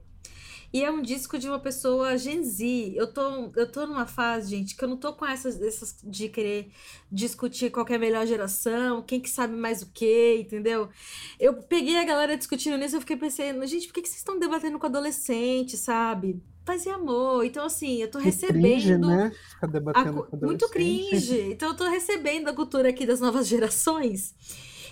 E é um disco de uma pessoa Gen Z. Eu tô, eu tô numa fase, gente, que eu não tô com essas, essas de querer discutir qual é a melhor geração, quem que sabe mais o que, entendeu? Eu peguei a galera discutindo nisso, eu fiquei pensando, gente, por que, que vocês estão debatendo com adolescente, sabe? Paz e amor. Então, assim, eu tô Que recebendo. cringe, né? Ficar a debatendo com muito cringe. Então eu tô recebendo a cultura aqui das novas gerações.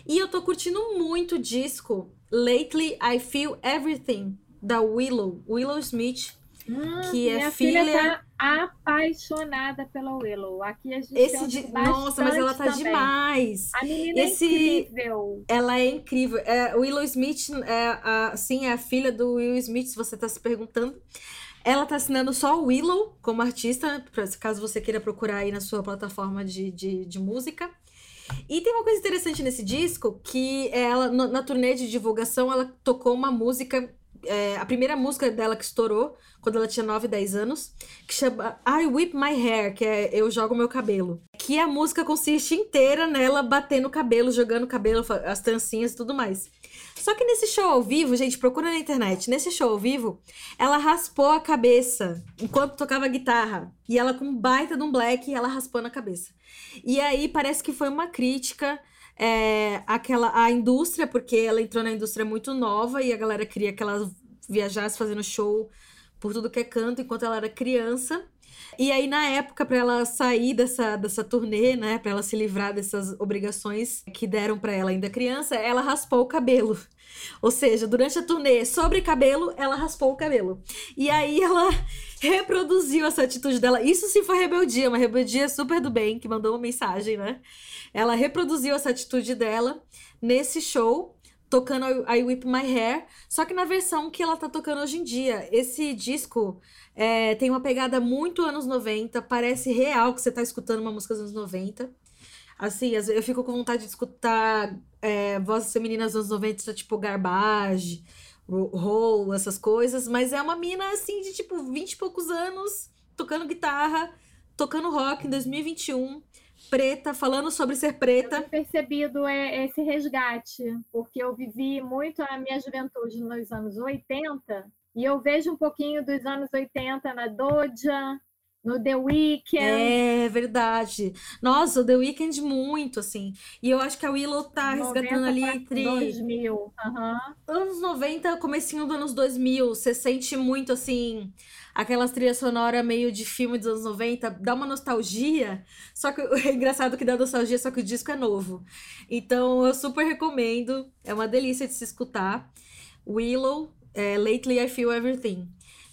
E eu tô curtindo muito o disco Lately I Feel Everything, da Willow, Willow Smith, Hum, que é filha- filha tá apaixonada pela Willow. Aqui a gente Esse di... Nossa, mas ela tá também. demais. A menina Esse- é incrível. Ela é incrível. É, Willow Smith, é a, sim, é a filha do Will Smith, se você tá se perguntando. Ela tá assinando só o Willow como artista, caso você queira procurar aí na sua plataforma de, de, de música. E tem uma coisa interessante nesse disco, que ela, na turnê de divulgação, ela tocou uma música, é, a primeira música dela que estourou, quando ela tinha 9, 10 anos, que chama I Whip My Hair, que é Eu Jogo Meu Cabelo. Que a música consiste inteira nela batendo o cabelo, jogando o cabelo, as trancinhas e tudo mais. Só que nesse show ao vivo, gente, procura na internet. Nesse show ao vivo, ela raspou a cabeça enquanto tocava guitarra. E ela com um baita de um black, ela raspando a cabeça. E aí parece que foi uma crítica é, àquela, à indústria, porque ela entrou na indústria muito nova e a galera queria que ela viajasse fazendo show por tudo que é canto enquanto ela era criança. E aí, na época, para ela sair dessa, dessa turnê, né, para ela se livrar dessas obrigações que deram para ela ainda criança, ela raspou o cabelo. Ou seja, durante a turnê sobre cabelo, ela raspou o cabelo. E aí ela reproduziu essa atitude dela. Isso sim foi rebeldia, uma rebeldia super do bem, que mandou uma mensagem, né? Ela reproduziu essa atitude dela nesse show, tocando I Whip My Hair, só que na versão que ela tá tocando hoje em dia. Esse disco é, tem uma pegada muito anos 90, parece real que você tá escutando uma música dos anos 90. Assim, eu fico com vontade de escutar é, vozes femininas dos anos 90, tipo Garbage, Ro- Roll, essas coisas, mas é uma mina assim de tipo 20 e poucos anos, tocando guitarra, tocando rock em 2021, preta, falando sobre ser Eu preta. tenho percebido é, esse resgate, porque eu vivi muito a minha juventude nos anos 80 e eu vejo um pouquinho dos anos 80 na Doja, no The Weeknd. É verdade. Nossa, o The Weeknd muito, assim. E eu acho que a Willow tá resgatando 90 ali entre 2000. aham. anos 90, comecinho dos anos 2000. Você sente muito, assim, aquelas trilhas sonoras meio de filme dos anos 90. Dá uma nostalgia. Só que é engraçado que dá nostalgia, só que o disco é novo. Então, eu super recomendo. É uma delícia de se escutar. Willow, é, Lately I Feel Everything.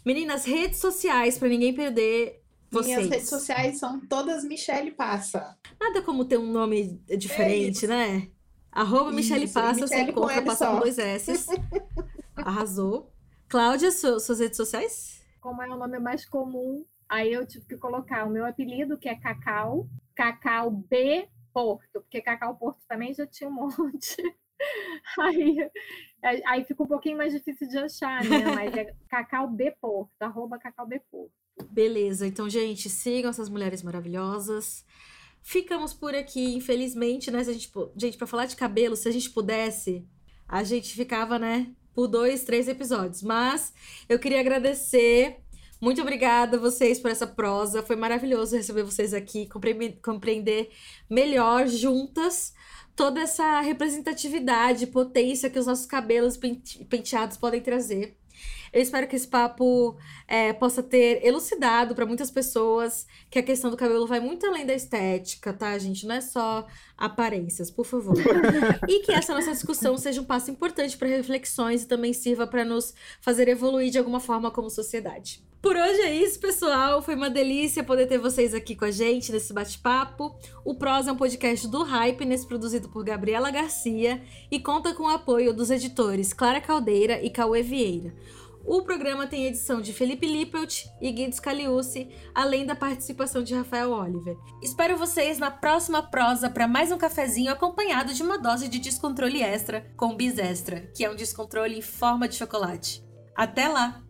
Meninas, redes sociais, pra ninguém perder vocês. Minhas redes sociais são todas Michele Passa. Nada como ter um nome diferente, isso. né? Arroba Michele Isso, Passa, você encontra passando dois S. Arrasou. Cláudia, su- suas redes sociais? Como é o nome mais comum, aí eu tive que colocar o meu apelido, que é Cacau, Cacau B Porto, porque Cacau Porto também já tinha um monte. Aí, aí- aí fica um pouquinho mais difícil de achar, né? Mas é Cacau B Porto, arroba Cacau B Porto. Beleza, então, gente, sigam essas mulheres maravilhosas. Ficamos por aqui, infelizmente, né? Se a gente, gente, pra falar de cabelo, se a gente pudesse, a gente ficava, né, por dois, três episódios. Mas eu queria agradecer. Muito obrigada a vocês por essa prosa. Foi maravilhoso receber vocês aqui, compre- compreender melhor juntas toda essa representatividade, potência que os nossos cabelos pente- penteados podem trazer. Eu espero que esse papo é, possa ter elucidado para muitas pessoas que a questão do cabelo vai muito além da estética, tá, gente? Não é só aparências, por favor. e que essa nossa discussão seja um passo importante para reflexões e também sirva para nos fazer evoluir de alguma forma como sociedade. Por hoje é isso, pessoal. Foi uma delícia poder ter vocês aqui com a gente nesse bate-papo. O Prosa é um podcast do Hypeness, produzido por Gabriela Garcia e conta com o apoio dos editores Clara Caldeira e Cauê Vieira. O programa tem edição de Felipe Lippelt e Guido Scaliucci, além da participação de Rafael Oliver. Espero vocês na próxima prosa para mais um cafezinho acompanhado de uma dose de descontrole extra com Bis Extra, que é um descontrole em forma de chocolate. Até lá!